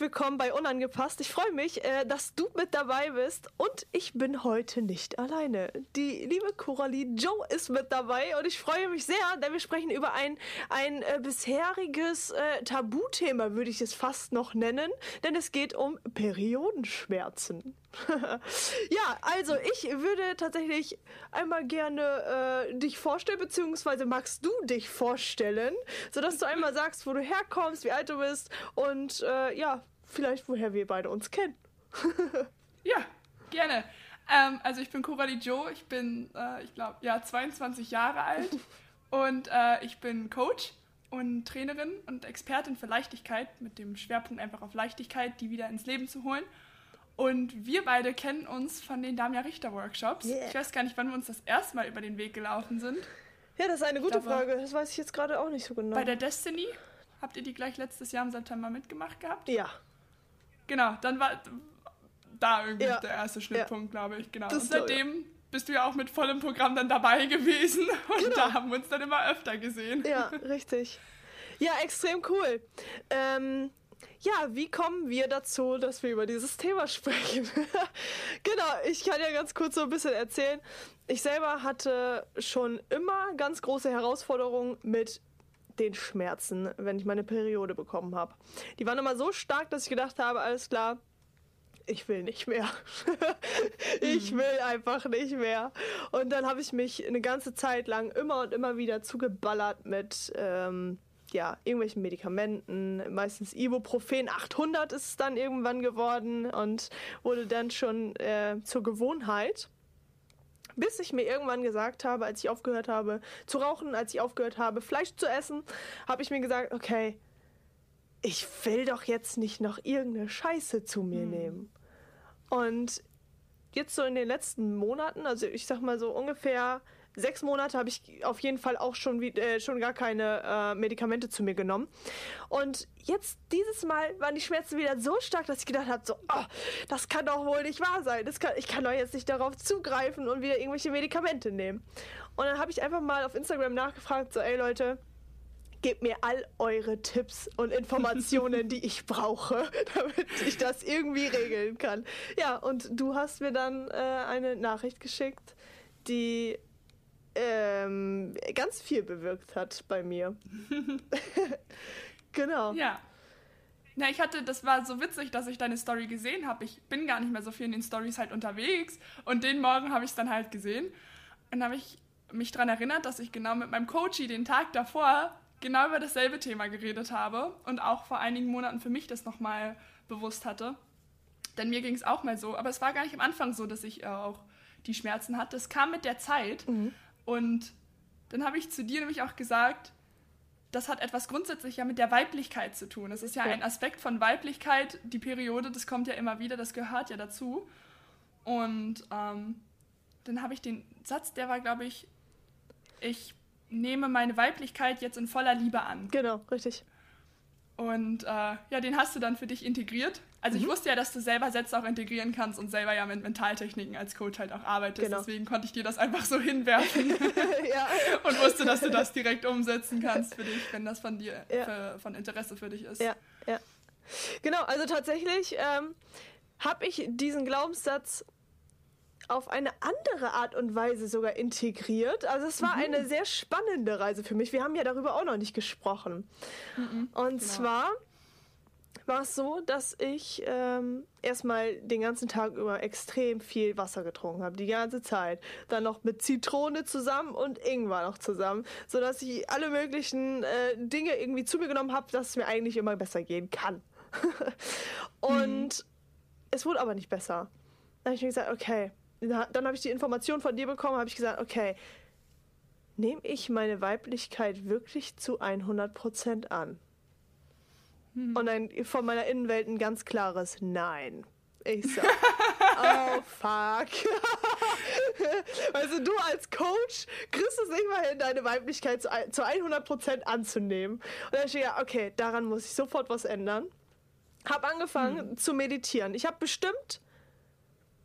Willkommen bei Unangepasst. Ich freue mich, äh, dass du mit dabei bist und ich bin heute nicht alleine. Die liebe Coralie Joe ist mit dabei und ich freue mich sehr, denn wir sprechen über ein, ein äh, bisheriges äh, Tabuthema, würde ich es fast noch nennen, denn es geht um Periodenschmerzen. ja, also ich würde tatsächlich einmal gerne äh, dich vorstellen, beziehungsweise magst du dich vorstellen, sodass du einmal sagst, wo du herkommst, wie alt du bist und äh, ja, vielleicht woher wir beide uns kennen. ja, gerne. Ähm, also ich bin Coralie Joe, ich bin, äh, ich glaube, ja, 22 Jahre alt und äh, ich bin Coach und Trainerin und Expertin für Leichtigkeit mit dem Schwerpunkt einfach auf Leichtigkeit, die wieder ins Leben zu holen. Und wir beide kennen uns von den Damia Richter Workshops. Yeah. Ich weiß gar nicht, wann wir uns das erste Mal über den Weg gelaufen sind. Ja, das ist eine gute Frage. Das weiß ich jetzt gerade auch nicht so genau. Bei der Destiny habt ihr die gleich letztes Jahr im September mitgemacht gehabt? Ja. Genau, dann war da irgendwie ja. der erste Schnittpunkt, ja. glaube ich. Genau. Das und seitdem so, ja. bist du ja auch mit vollem Programm dann dabei gewesen und genau. da haben wir uns dann immer öfter gesehen. Ja, richtig. Ja, extrem cool. Ähm, ja, wie kommen wir dazu, dass wir über dieses Thema sprechen? genau, ich kann ja ganz kurz so ein bisschen erzählen. Ich selber hatte schon immer ganz große Herausforderungen mit den Schmerzen, wenn ich meine Periode bekommen habe. Die waren immer so stark, dass ich gedacht habe, alles klar, ich will nicht mehr. ich mhm. will einfach nicht mehr. Und dann habe ich mich eine ganze Zeit lang immer und immer wieder zugeballert mit ähm, ja, irgendwelchen Medikamenten, meistens Ibuprofen 800 ist es dann irgendwann geworden und wurde dann schon äh, zur Gewohnheit. Bis ich mir irgendwann gesagt habe, als ich aufgehört habe zu rauchen, als ich aufgehört habe, Fleisch zu essen, habe ich mir gesagt, okay, ich will doch jetzt nicht noch irgendeine Scheiße zu mir hm. nehmen. Und jetzt so in den letzten Monaten, also ich sag mal so ungefähr sechs Monate habe ich auf jeden Fall auch schon, äh, schon gar keine äh, Medikamente zu mir genommen. Und jetzt, dieses Mal, waren die Schmerzen wieder so stark, dass ich gedacht habe, so, oh, das kann doch wohl nicht wahr sein. Das kann, ich kann doch jetzt nicht darauf zugreifen und wieder irgendwelche Medikamente nehmen. Und dann habe ich einfach mal auf Instagram nachgefragt, so, ey Leute, gebt mir all eure Tipps und Informationen, die ich brauche, damit ich das irgendwie regeln kann. Ja, und du hast mir dann äh, eine Nachricht geschickt, die ähm, ganz viel bewirkt hat bei mir. genau. Ja. Na, ich hatte, das war so witzig, dass ich deine Story gesehen habe. Ich bin gar nicht mehr so viel in den Stories halt unterwegs. Und den Morgen habe ich es dann halt gesehen. Und habe ich mich daran erinnert, dass ich genau mit meinem Coachy den Tag davor genau über dasselbe Thema geredet habe und auch vor einigen Monaten für mich das nochmal bewusst hatte. Denn mir ging es auch mal so, aber es war gar nicht am Anfang so, dass ich äh, auch die Schmerzen hatte. Es kam mit der Zeit. Mhm. Und dann habe ich zu dir nämlich auch gesagt, das hat etwas grundsätzlich ja mit der Weiblichkeit zu tun. Das ist ja, ja, ein Aspekt von Weiblichkeit. Die Periode, das kommt ja immer wieder, das gehört ja dazu. Und ähm, dann habe ich den Satz, der war, glaube ich, ich nehme meine Weiblichkeit jetzt in voller Liebe an. Genau, richtig. Und äh, ja, den hast du dann für dich integriert. Also mhm. ich wusste ja, dass du selber Sätze auch integrieren kannst und selber ja mit Mentaltechniken als Coach halt auch arbeitest. Genau. Deswegen konnte ich dir das einfach so hinwerfen ja. und wusste, dass du das direkt umsetzen kannst für dich, wenn das von dir ja. für, von Interesse für dich ist. Ja, ja. Genau, also tatsächlich ähm, habe ich diesen Glaubenssatz auf eine andere Art und Weise sogar integriert. Also es war mhm. eine sehr spannende Reise für mich. Wir haben ja darüber auch noch nicht gesprochen. Mhm. Und genau. zwar war es so, dass ich ähm, erstmal den ganzen Tag über extrem viel Wasser getrunken habe, die ganze Zeit. Dann noch mit Zitrone zusammen und Ingwer noch zusammen, sodass ich alle möglichen äh, Dinge irgendwie zu mir genommen habe, dass es mir eigentlich immer besser gehen kann. und mhm. es wurde aber nicht besser. Dann habe ich mir gesagt, okay, dann habe ich die Information von dir bekommen, habe ich gesagt, okay, nehme ich meine Weiblichkeit wirklich zu 100% an? Hm. Und dann von meiner Innenwelt ein ganz klares Nein. Ich so, oh fuck. also du als Coach kriegst es nicht mal hin, deine Weiblichkeit zu, zu 100% anzunehmen. Und dann stehe ich, ja, okay, daran muss ich sofort was ändern. Hab angefangen hm. zu meditieren. Ich habe bestimmt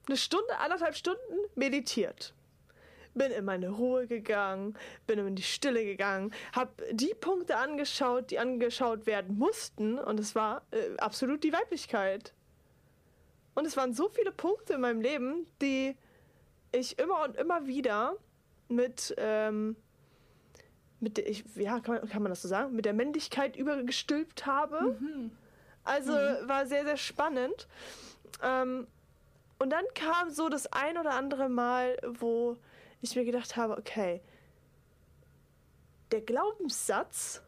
eine Stunde, anderthalb Stunden meditiert bin in meine Ruhe gegangen, bin in die Stille gegangen, habe die Punkte angeschaut, die angeschaut werden mussten und es war äh, absolut die Weiblichkeit. Und es waren so viele Punkte in meinem Leben, die ich immer und immer wieder mit, ähm, mit ich, ja, kann man, kann man das so sagen, mit der Männlichkeit übergestülpt habe. Mhm. Also mhm. war sehr, sehr spannend. Ähm, und dann kam so das ein oder andere Mal, wo ich mir gedacht habe, okay, der Glaubenssatz,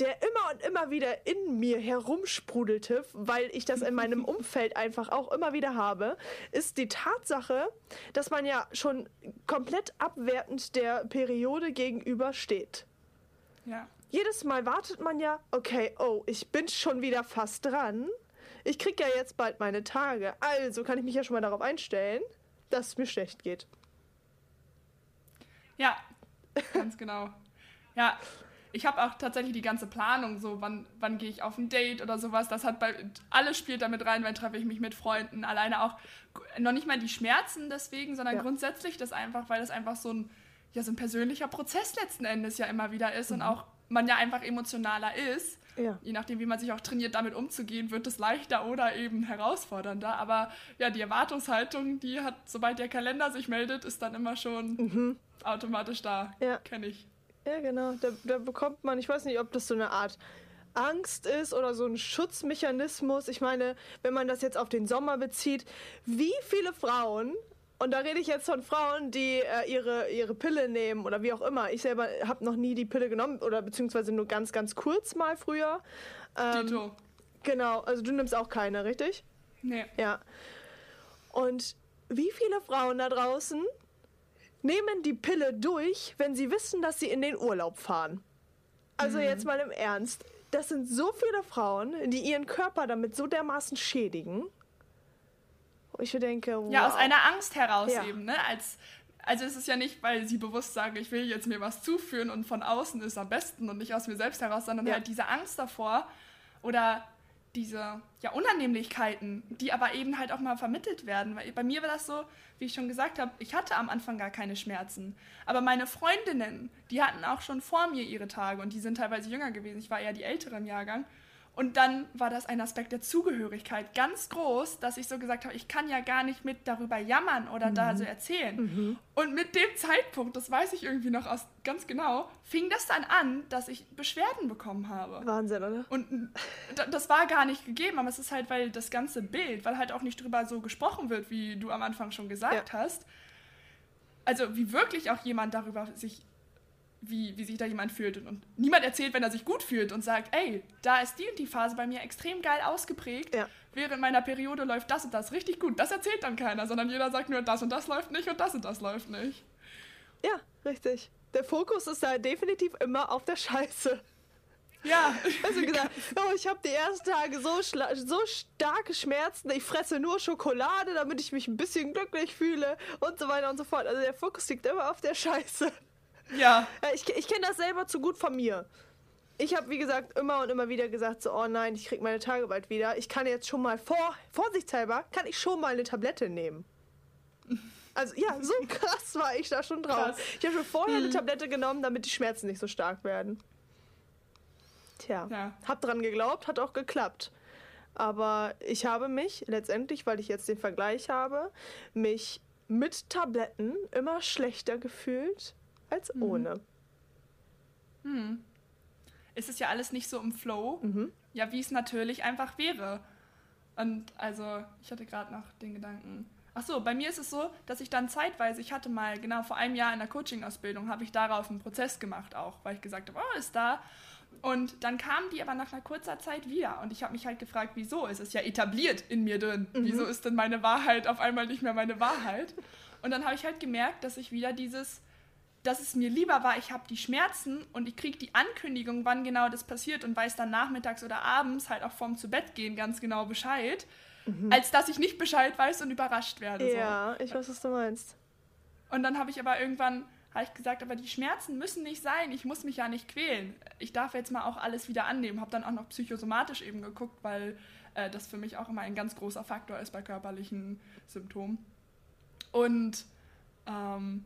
der immer und immer wieder in mir herumsprudelte, weil ich das in meinem Umfeld einfach auch immer wieder habe, ist die Tatsache, dass man ja schon komplett abwertend der Periode gegenüber steht. Ja. Jedes Mal wartet man ja, okay, oh, ich bin schon wieder fast dran. Ich krieg ja jetzt bald meine Tage. Also kann ich mich ja schon mal darauf einstellen dass es mir schlecht geht. Ja, ganz genau. Ja, ich habe auch tatsächlich die ganze Planung, so wann, wann gehe ich auf ein Date oder sowas. Das hat bei alles spielt damit rein, wann treffe ich mich mit Freunden. Alleine auch noch nicht mal die Schmerzen deswegen, sondern ja. grundsätzlich das einfach, weil das einfach so ein ja so ein persönlicher Prozess letzten Endes ja immer wieder ist mhm. und auch man ja einfach emotionaler ist. Ja. Je nachdem, wie man sich auch trainiert, damit umzugehen, wird es leichter oder eben herausfordernder. Aber ja, die Erwartungshaltung, die hat, sobald der Kalender sich meldet, ist dann immer schon mhm. automatisch da. Ja. Kenne ich. Ja, genau. Da, da bekommt man, ich weiß nicht, ob das so eine Art Angst ist oder so ein Schutzmechanismus. Ich meine, wenn man das jetzt auf den Sommer bezieht, wie viele Frauen und da rede ich jetzt von Frauen, die äh, ihre, ihre Pille nehmen oder wie auch immer. Ich selber habe noch nie die Pille genommen oder beziehungsweise nur ganz, ganz kurz mal früher. Ähm, Dito. Genau, also du nimmst auch keine, richtig? Nee. Ja. Und wie viele Frauen da draußen nehmen die Pille durch, wenn sie wissen, dass sie in den Urlaub fahren? Also mhm. jetzt mal im Ernst. Das sind so viele Frauen, die ihren Körper damit so dermaßen schädigen ich denke, wow. Ja, aus einer Angst heraus ja. eben, ne? Als, also es ist ja nicht, weil sie bewusst sagen, ich will jetzt mir was zuführen und von außen ist am besten und nicht aus mir selbst heraus, sondern ja. halt diese Angst davor oder diese ja, Unannehmlichkeiten, die aber eben halt auch mal vermittelt werden. Weil bei mir war das so, wie ich schon gesagt habe, ich hatte am Anfang gar keine Schmerzen. Aber meine Freundinnen, die hatten auch schon vor mir ihre Tage und die sind teilweise jünger gewesen. Ich war eher die ältere im Jahrgang. Und dann war das ein Aspekt der Zugehörigkeit ganz groß, dass ich so gesagt habe, ich kann ja gar nicht mit darüber jammern oder mhm. da so erzählen. Mhm. Und mit dem Zeitpunkt, das weiß ich irgendwie noch aus, ganz genau, fing das dann an, dass ich Beschwerden bekommen habe. Wahnsinn, oder? Und das war gar nicht gegeben, aber es ist halt, weil das ganze Bild, weil halt auch nicht drüber so gesprochen wird, wie du am Anfang schon gesagt ja. hast. Also wie wirklich auch jemand darüber sich wie, wie sich da jemand fühlt. Und, niemand erzählt, wenn er sich gut fühlt und sagt, ey, da ist die und die Phase bei mir extrem geil ausgeprägt. Ja. Während meiner Periode läuft das und das richtig gut. Das erzählt dann keiner, sondern jeder sagt nur, das und das läuft nicht und das und das läuft nicht. Ja, richtig. Der Fokus ist da definitiv immer auf der Scheiße. Ja. Also gesagt, oh, ich habe die ersten Tage so, so starke Schmerzen, ich fresse nur Schokolade, damit ich mich ein bisschen glücklich fühle und so weiter und so fort. Also der Fokus liegt immer auf der Scheiße. Ja. Ich, ich kenne das selber zu gut von mir. Ich habe, wie gesagt, immer und immer wieder gesagt, so, oh nein, ich krieg meine Tage bald wieder. Ich kann jetzt schon mal, vor, vorsichtshalber, kann ich schon mal eine Tablette nehmen. Also ja, so krass war ich da schon drauf. Krass. Ich habe schon vorher hm. eine Tablette genommen, damit die Schmerzen nicht so stark werden. Tja, ja. hab dran geglaubt, hat auch geklappt. Aber ich habe mich letztendlich, weil ich jetzt den Vergleich habe, mich mit Tabletten immer schlechter gefühlt als mhm. ohne. Hm. Es ist ja alles nicht so im Flow, mhm. ja, wie es natürlich einfach wäre. Und also, ich hatte gerade noch den Gedanken. Ach so, bei mir ist es so, dass ich dann zeitweise, ich hatte mal genau vor einem Jahr in der Coaching-Ausbildung, habe ich darauf einen Prozess gemacht auch, weil ich gesagt habe, oh, ist da. Und dann kamen die aber nach einer kurzer Zeit wieder. Und ich habe mich halt gefragt, wieso? Es ist ja etabliert in mir drin. Mhm. Wieso ist denn meine Wahrheit auf einmal nicht mehr meine Wahrheit? Und dann habe ich halt gemerkt, dass ich wieder dieses dass es mir lieber war, ich habe die Schmerzen und ich kriege die Ankündigung, wann genau das passiert und weiß dann nachmittags oder abends halt auch vorm zu Bett gehen ganz genau Bescheid, mhm. als dass ich nicht Bescheid weiß und überrascht werde. Ja, so. ich weiß, was du meinst. Und dann habe ich aber irgendwann habe ich gesagt, aber die Schmerzen müssen nicht sein, ich muss mich ja nicht quälen. Ich darf jetzt mal auch alles wieder annehmen. Habe dann auch noch psychosomatisch eben geguckt, weil äh, das für mich auch immer ein ganz großer Faktor ist bei körperlichen Symptomen. Und ähm,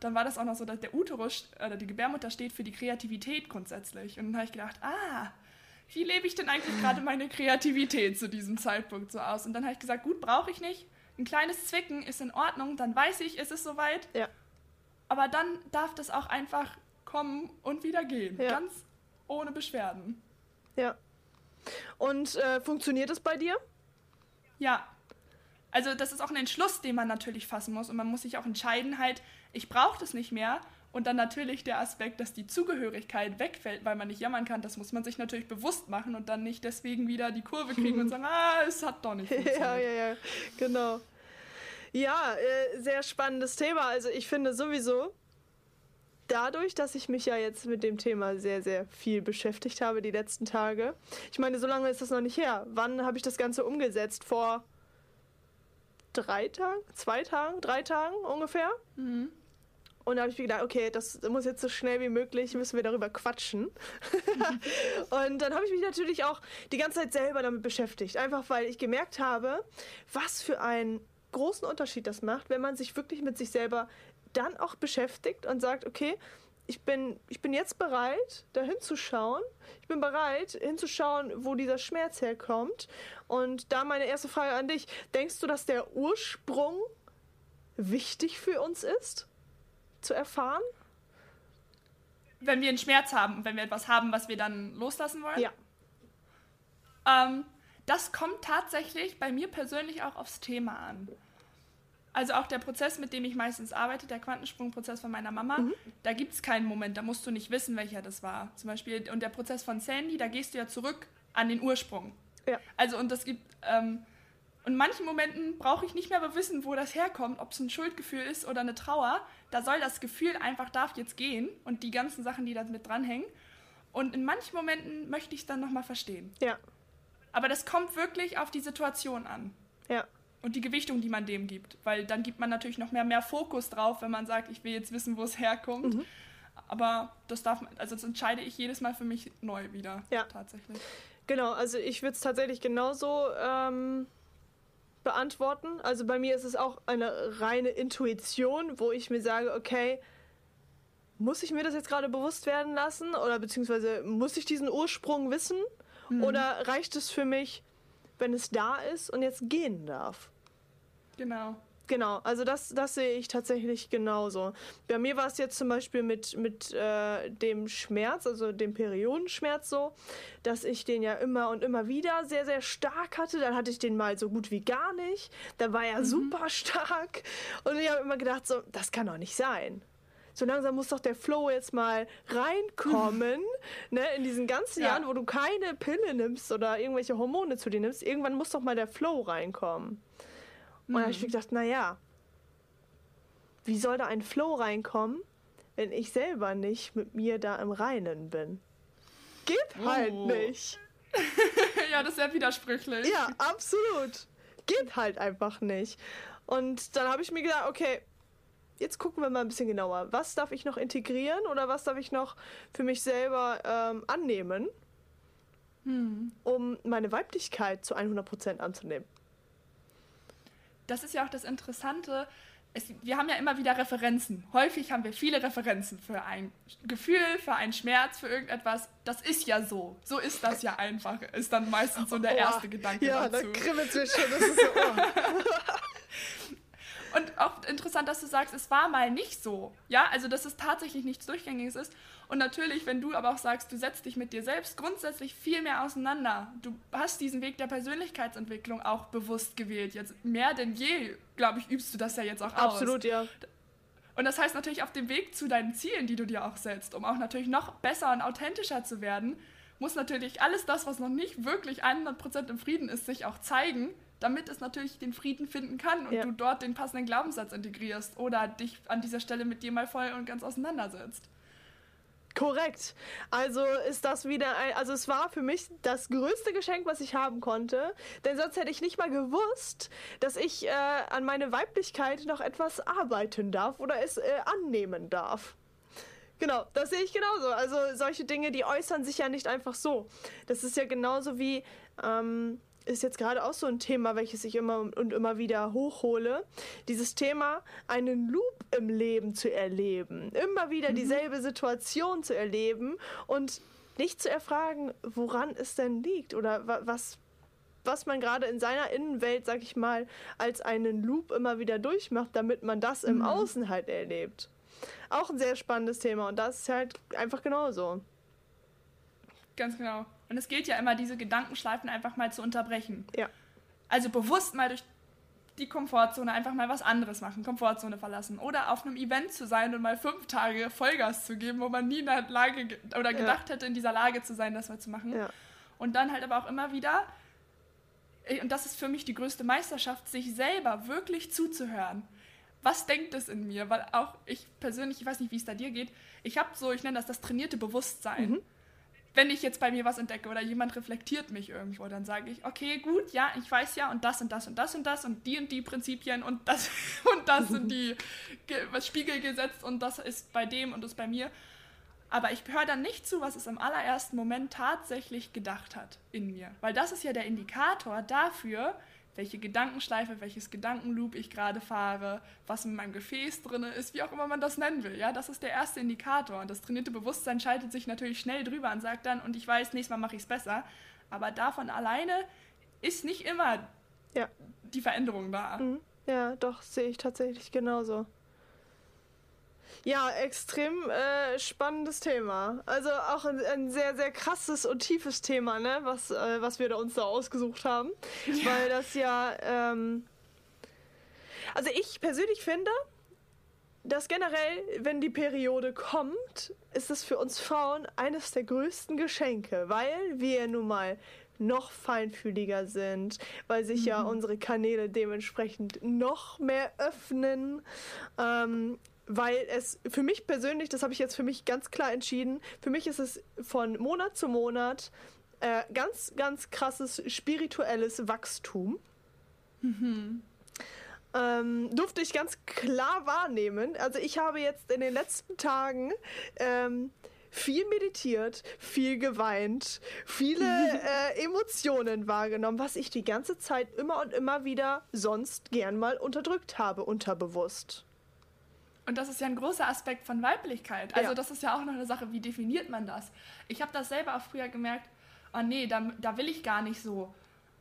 dann war das auch noch so, dass der Uterus oder die Gebärmutter steht für die Kreativität grundsätzlich. Und dann habe ich gedacht, ah, wie lebe ich denn eigentlich gerade meine Kreativität zu diesem Zeitpunkt so aus? Und dann habe ich gesagt, gut, brauche ich nicht. Ein kleines Zwicken ist in Ordnung, dann weiß ich, ist es soweit. Ja. Aber dann darf das auch einfach kommen und wieder gehen. Ja. Ganz ohne Beschwerden. Ja. Und äh, funktioniert es bei dir? Ja. Also das ist auch ein Entschluss, den man natürlich fassen muss. Und man muss sich auch entscheiden, halt, ich brauche das nicht mehr. Und dann natürlich der Aspekt, dass die Zugehörigkeit wegfällt, weil man nicht jammern kann, das muss man sich natürlich bewusst machen und dann nicht deswegen wieder die Kurve kriegen und sagen, ah, es hat doch nicht funktioniert. ja, ja, ja, genau. Ja, äh, sehr spannendes Thema. Also ich finde sowieso, dadurch, dass ich mich ja jetzt mit dem Thema sehr, sehr viel beschäftigt habe die letzten Tage. Ich meine, so lange ist das noch nicht her. Wann habe ich das Ganze umgesetzt? Vor drei Tagen, zwei Tagen, drei Tagen ungefähr. Mhm. Und da habe ich mir gedacht, okay, das muss jetzt so schnell wie möglich, müssen wir darüber quatschen. und dann habe ich mich natürlich auch die ganze Zeit selber damit beschäftigt. Einfach weil ich gemerkt habe, was für einen großen Unterschied das macht, wenn man sich wirklich mit sich selber dann auch beschäftigt und sagt, okay, ich bin, ich bin jetzt bereit, da hinzuschauen. Ich bin bereit, hinzuschauen, wo dieser Schmerz herkommt. Und da meine erste Frage an dich. Denkst du, dass der Ursprung wichtig für uns ist, zu erfahren? Wenn wir einen Schmerz haben, wenn wir etwas haben, was wir dann loslassen wollen? Ja. Ähm, das kommt tatsächlich bei mir persönlich auch aufs Thema an. Also auch der Prozess, mit dem ich meistens arbeite, der Quantensprungprozess von meiner Mama, mhm. da gibt es keinen Moment, da musst du nicht wissen, welcher das war. Zum Beispiel, und der Prozess von Sandy, da gehst du ja zurück an den Ursprung. Ja. Also und das gibt, ähm, und in manchen Momenten brauche ich nicht mehr wissen, wo das herkommt, ob es ein Schuldgefühl ist oder eine Trauer. Da soll das Gefühl einfach, darf jetzt gehen und die ganzen Sachen, die da mit dranhängen. Und in manchen Momenten möchte ich es dann nochmal verstehen. Ja. Aber das kommt wirklich auf die Situation an. Ja und die Gewichtung, die man dem gibt. Weil dann gibt man natürlich noch mehr, mehr Fokus drauf, wenn man sagt, ich will jetzt wissen, wo es herkommt. Mhm. Aber das darf also das entscheide ich jedes Mal für mich neu wieder. Ja. Tatsächlich. Genau, also ich würde es tatsächlich genauso ähm, beantworten. Also bei mir ist es auch eine reine Intuition, wo ich mir sage, okay, muss ich mir das jetzt gerade bewusst werden lassen? Oder beziehungsweise muss ich diesen Ursprung wissen? Mhm. Oder reicht es für mich, wenn es da ist und jetzt gehen darf. Genau. Genau, also das, das sehe ich tatsächlich genauso. Bei mir war es jetzt zum Beispiel mit, mit äh, dem Schmerz, also dem Periodenschmerz so, dass ich den ja immer und immer wieder sehr, sehr stark hatte. Dann hatte ich den mal so gut wie gar nicht. Dann war er mhm. super stark. Und ich habe immer gedacht, so, das kann doch nicht sein so langsam muss doch der Flow jetzt mal reinkommen, ne, in diesen ganzen ja. Jahren, wo du keine Pille nimmst oder irgendwelche Hormone zu dir nimmst, irgendwann muss doch mal der Flow reinkommen. Und dann habe ich mir mhm. gedacht, naja, wie soll da ein Flow reinkommen, wenn ich selber nicht mit mir da im Reinen bin? Geht halt oh. nicht. ja, das ist ja widersprüchlich. Ja, absolut. Geht halt einfach nicht. Und dann habe ich mir gedacht, okay, jetzt gucken wir mal ein bisschen genauer. Was darf ich noch integrieren oder was darf ich noch für mich selber ähm, annehmen, hm. um meine Weiblichkeit zu 100% anzunehmen? Das ist ja auch das Interessante. Es, wir haben ja immer wieder Referenzen. Häufig haben wir viele Referenzen für ein Gefühl, für einen Schmerz, für irgendetwas. Das ist ja so. So ist das ja einfach. Ist dann meistens so der oh, erste Gedanke ja, dazu. Ja, da kribbelt es schon. Das ist so, oh. Und auch interessant, dass du sagst, es war mal nicht so. Ja, also dass es tatsächlich nichts Durchgängiges ist. Und natürlich, wenn du aber auch sagst, du setzt dich mit dir selbst grundsätzlich viel mehr auseinander. Du hast diesen Weg der Persönlichkeitsentwicklung auch bewusst gewählt. Jetzt mehr denn je, glaube ich, übst du das ja jetzt auch aus. Absolut, ja. Und das heißt natürlich auf dem Weg zu deinen Zielen, die du dir auch setzt, um auch natürlich noch besser und authentischer zu werden, muss natürlich alles das, was noch nicht wirklich 100% im Frieden ist, sich auch zeigen, damit es natürlich den Frieden finden kann und ja. du dort den passenden Glaubenssatz integrierst oder dich an dieser Stelle mit dir mal voll und ganz auseinandersetzt. Korrekt. Also ist das wieder ein, also es war für mich das größte Geschenk, was ich haben konnte, denn sonst hätte ich nicht mal gewusst, dass ich äh, an meine Weiblichkeit noch etwas arbeiten darf oder es äh, annehmen darf. Genau, das sehe ich genauso. Also solche Dinge, die äußern sich ja nicht einfach so. Das ist ja genauso wie, ähm, ist jetzt gerade auch so ein Thema, welches ich immer und immer wieder hochhole. Dieses Thema, einen Loop im Leben zu erleben. Immer wieder mhm. dieselbe Situation zu erleben und nicht zu erfragen, woran es denn liegt oder was, was man gerade in seiner Innenwelt, sag ich mal, als einen Loop immer wieder durchmacht, damit man das im mhm. Außen halt erlebt. Auch ein sehr spannendes Thema und das ist halt einfach genauso. Ganz genau. Und es gilt ja immer, diese Gedankenschleifen einfach mal zu unterbrechen. Ja. Also bewusst mal durch die Komfortzone einfach mal was anderes machen, Komfortzone verlassen. Oder auf einem Event zu sein und mal fünf Tage Vollgas zu geben, wo man nie in der Lage oder gedacht ja. hätte, in dieser Lage zu sein, das mal zu machen. Ja. Und dann halt aber auch immer wieder, und das ist für mich die größte Meisterschaft, sich selber wirklich zuzuhören was denkt es in mir? Weil auch ich persönlich, ich weiß nicht, wie es da dir geht, ich habe so, ich nenne das das trainierte Bewusstsein. Mhm. Wenn ich jetzt bei mir was entdecke oder jemand reflektiert mich irgendwo, dann sage ich, okay, gut, ja, ich weiß ja und das und das und das und das und die und die Prinzipien und das und das sind die was Spiegel gesetzt und das ist bei dem und das bei mir. Aber ich höre dann nicht zu, was es im allerersten Moment tatsächlich gedacht hat in mir. Weil das ist ja der Indikator dafür, welche Gedankenschleife, welches Gedankenloop ich gerade fahre, was in meinem Gefäß drin ist, wie auch immer man das nennen will. Ja, das ist der erste Indikator. Und das trainierte Bewusstsein schaltet sich natürlich schnell drüber und sagt dann, und ich weiß, nächstes Mal mache ich es besser. Aber davon alleine ist nicht immer ja. die Veränderung da. Mhm. Ja, doch, sehe ich tatsächlich genauso. Ja, extrem äh, spannendes Thema. Also auch ein, ein, sehr, sehr krasses und tiefes Thema, ne? was, äh, was wir da uns da ausgesucht haben. Ja. Weil das ja. Ähm also ich persönlich finde, dass generell, wenn die Periode kommt, ist es für uns Frauen eines der größten Geschenke, weil wir nun mal noch feinfühliger sind, weil sich mhm. ja unsere Kanäle dementsprechend noch mehr öffnen. Ähm, weil es für mich persönlich, das habe ich jetzt für mich ganz klar entschieden, für mich ist es von Monat zu Monat äh, ganz, ganz krasses spirituelles Wachstum. Mhm. Ähm, durfte ich ganz klar wahrnehmen. Also ich habe jetzt in den letzten Tagen ähm, viel meditiert, viel geweint, viele äh, Emotionen wahrgenommen, was ich die ganze Zeit immer und immer wieder sonst gern mal unterdrückt habe, unterbewusst. Und das ist ja ein großer Aspekt von Weiblichkeit. Also ja. das ist ja auch noch eine Sache, wie definiert man das? Ich habe das selber auch früher gemerkt, oh nee, da, da will ich gar nicht so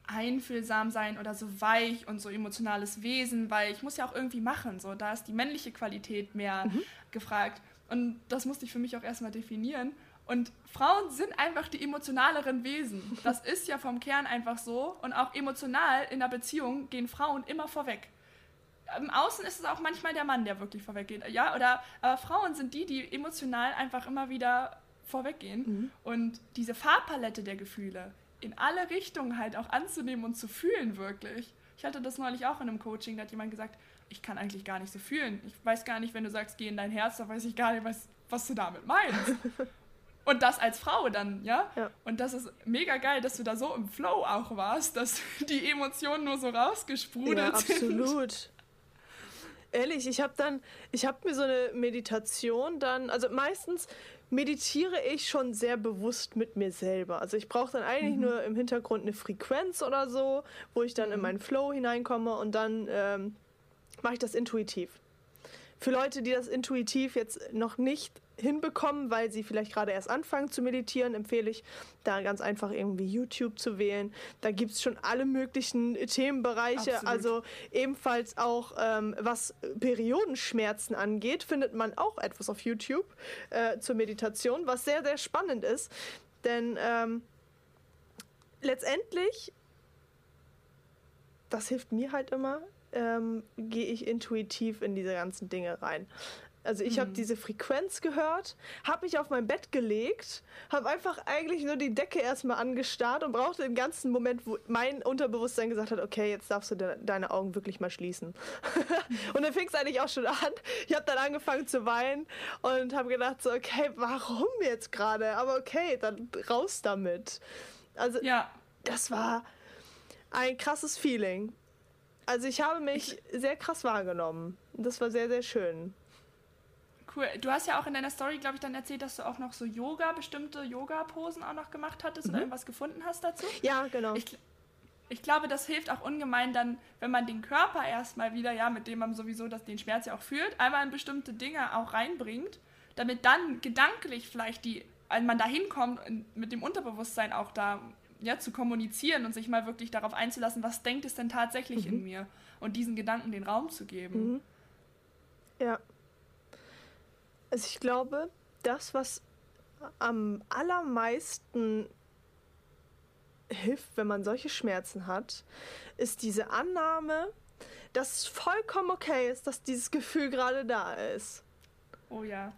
einfühlsam sein oder so weich und so emotionales Wesen, weil ich muss ja auch irgendwie machen. So, da ist die männliche Qualität mehr mhm. gefragt. Und das musste ich für mich auch erstmal definieren. Und Frauen sind einfach die emotionaleren Wesen. Das ist ja vom Kern einfach so. Und auch emotional in der Beziehung gehen Frauen immer vorweg im Außen ist es auch manchmal der Mann, der wirklich vorweggeht. Ja, oder aber Frauen sind die, die emotional einfach immer wieder vorweggehen. Mhm. Und diese Farbpalette der Gefühle in alle Richtungen halt auch anzunehmen und zu fühlen wirklich. Ich hatte das neulich auch in einem Coaching, da hat jemand gesagt, ich kann eigentlich gar nicht so fühlen. Ich weiß gar nicht, wenn du sagst, geh in dein Herz, da weiß ich gar nicht, was, was du damit meinst. Und das als Frau dann, ja? ja? Und das ist mega geil, dass du da so im Flow auch warst, dass die Emotionen nur so rausgesprudelt ja, sind. Absolut. Ehrlich, ich habe dann, ich habe mir so eine Meditation dann, also meistens meditiere ich schon sehr bewusst mit mir selber. Also ich brauche dann eigentlich mhm. nur im Hintergrund eine Frequenz oder so, wo ich dann mhm. in meinen Flow hineinkomme und dann ähm, mache ich das intuitiv. Für Leute, die das intuitiv jetzt noch nicht hinbekommen, weil sie vielleicht gerade erst anfangen zu meditieren, empfehle ich da ganz einfach irgendwie YouTube zu wählen. Da gibt es schon alle möglichen Themenbereiche. Absolut. Also ebenfalls auch ähm, was Periodenschmerzen angeht, findet man auch etwas auf YouTube äh, zur Meditation, was sehr, sehr spannend ist. Denn ähm, letztendlich, das hilft mir halt immer, ähm, gehe ich intuitiv in diese ganzen Dinge rein. Also ich habe mhm. diese Frequenz gehört, habe mich auf mein Bett gelegt, habe einfach eigentlich nur die Decke erstmal angestarrt und brauchte den ganzen Moment, wo mein Unterbewusstsein gesagt hat, okay, jetzt darfst du de deine Augen wirklich mal schließen. und dann fing es eigentlich auch schon an. Ich habe dann angefangen zu weinen und habe gedacht so, okay, warum jetzt gerade? Aber okay, dann raus damit. Also ja. das war ein krasses Feeling. Also ich habe mich sehr krass wahrgenommen. Das war sehr, sehr schön. Cool. Du hast ja auch in deiner Story, glaube ich, dann erzählt, dass du auch noch so Yoga, bestimmte Yoga-Posen auch noch gemacht hattest mhm. oder irgendwas gefunden hast dazu. Ja, genau. Ich, ich glaube, das hilft auch ungemein dann, wenn man den Körper erstmal wieder, ja, mit dem man sowieso das, den Schmerz ja auch fühlt, einmal in bestimmte Dinge auch reinbringt, damit dann gedanklich vielleicht die, als man da hinkommt, mit dem Unterbewusstsein auch da ja, zu kommunizieren und sich mal wirklich darauf einzulassen, was denkt es denn tatsächlich mhm. in mir und diesen Gedanken den Raum zu geben. Mhm. Ja. Also ich glaube, das, was am allermeisten hilft, wenn man solche Schmerzen hat, ist diese Annahme, dass es vollkommen okay ist, dass dieses Gefühl gerade da ist. Oh ja.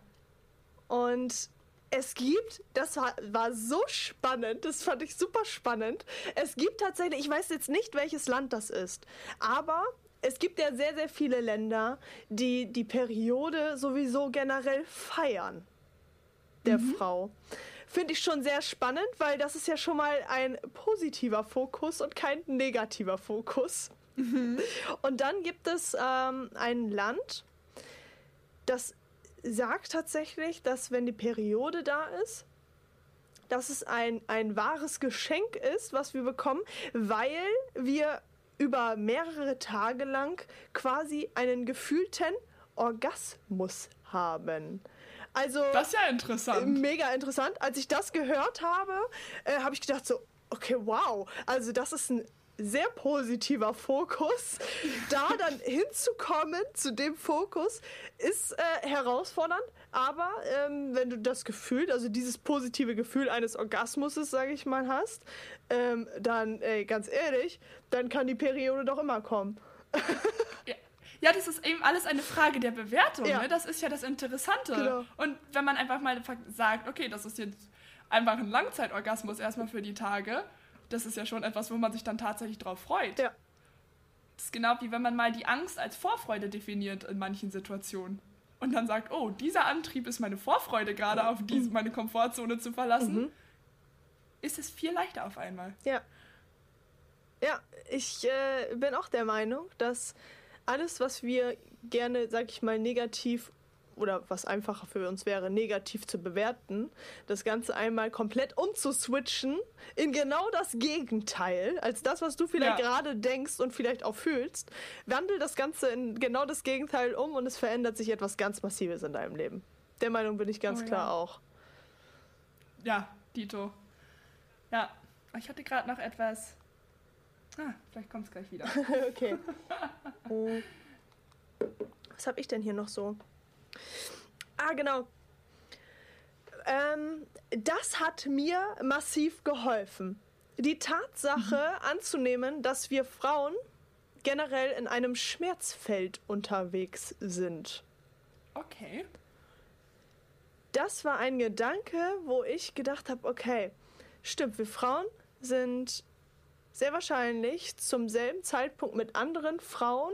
Und es gibt, das war, war so spannend, das fand ich super spannend. Es gibt tatsächlich, ich weiß jetzt nicht, welches Land das ist, aber es gibt ja sehr, sehr viele Länder, die die Periode sowieso generell feiern. Der mhm. Frau. Finde ich schon sehr spannend, weil das ist ja schon mal ein positiver Fokus und kein negativer Fokus. Mhm. Und dann gibt es ähm, ein Land, das sagt tatsächlich, dass wenn die Periode da ist, dass es ein, ein wahres Geschenk ist, was wir bekommen, weil wir über mehrere Tage lang quasi einen gefühlten Orgasmus haben. Also das ist ja interessant. Mega interessant. Als ich das gehört habe, äh, habe ich gedacht so, okay, wow. Also das ist ein sehr positiver Fokus. Da dann hinzukommen zu dem Fokus ist äh, herausfordernd, aber ähm, wenn du das Gefühl, also dieses positive Gefühl eines Orgasmuses, sage ich mal, hast, ähm, dann, ey, ganz ehrlich, dann kann die Periode doch immer kommen. ja. Ja, das ist eben alles eine Frage der Bewertung. Ja. Ne? Das ist ja das Interessante. Genau. Und wenn man einfach mal sagt, okay, das ist jetzt einfach ein Langzeitorgasmus erstmal für die Tage, das ist ja schon etwas, wo man sich dann tatsächlich drauf freut. Ja. Das ist genau wie wenn man mal die Angst als Vorfreude definiert in manchen Situationen. Und dann sagt, oh, dieser Antrieb ist meine Vorfreude, gerade auf diese, mhm. meine Komfortzone zu verlassen. Mhm. Ist es viel leichter auf einmal. Ja. Ja, ich äh, bin auch der Meinung, dass alles, was wir gerne, sag ich mal, negativ oder was einfacher für uns wäre, negativ zu bewerten, das Ganze einmal komplett umzuswitchen in genau das Gegenteil, als das, was du vielleicht ja. gerade denkst und vielleicht auch fühlst. Wandel das Ganze in genau das Gegenteil um und es verändert sich etwas ganz Massives in deinem Leben. Der Meinung bin ich ganz oh, klar ja. auch. Ja, Dito. Ja, ich hatte gerade noch etwas. Ah, vielleicht kommt es gleich wieder. okay. Oh. Was habe ich denn hier noch so? Ah, genau. Ähm, das hat mir massiv geholfen. Die Tatsache mhm. anzunehmen, dass wir Frauen generell in einem Schmerzfeld unterwegs sind. Okay. Das war ein Gedanke, wo ich gedacht habe, okay, stimmt, wir Frauen sind sehr wahrscheinlich zum selben Zeitpunkt mit anderen Frauen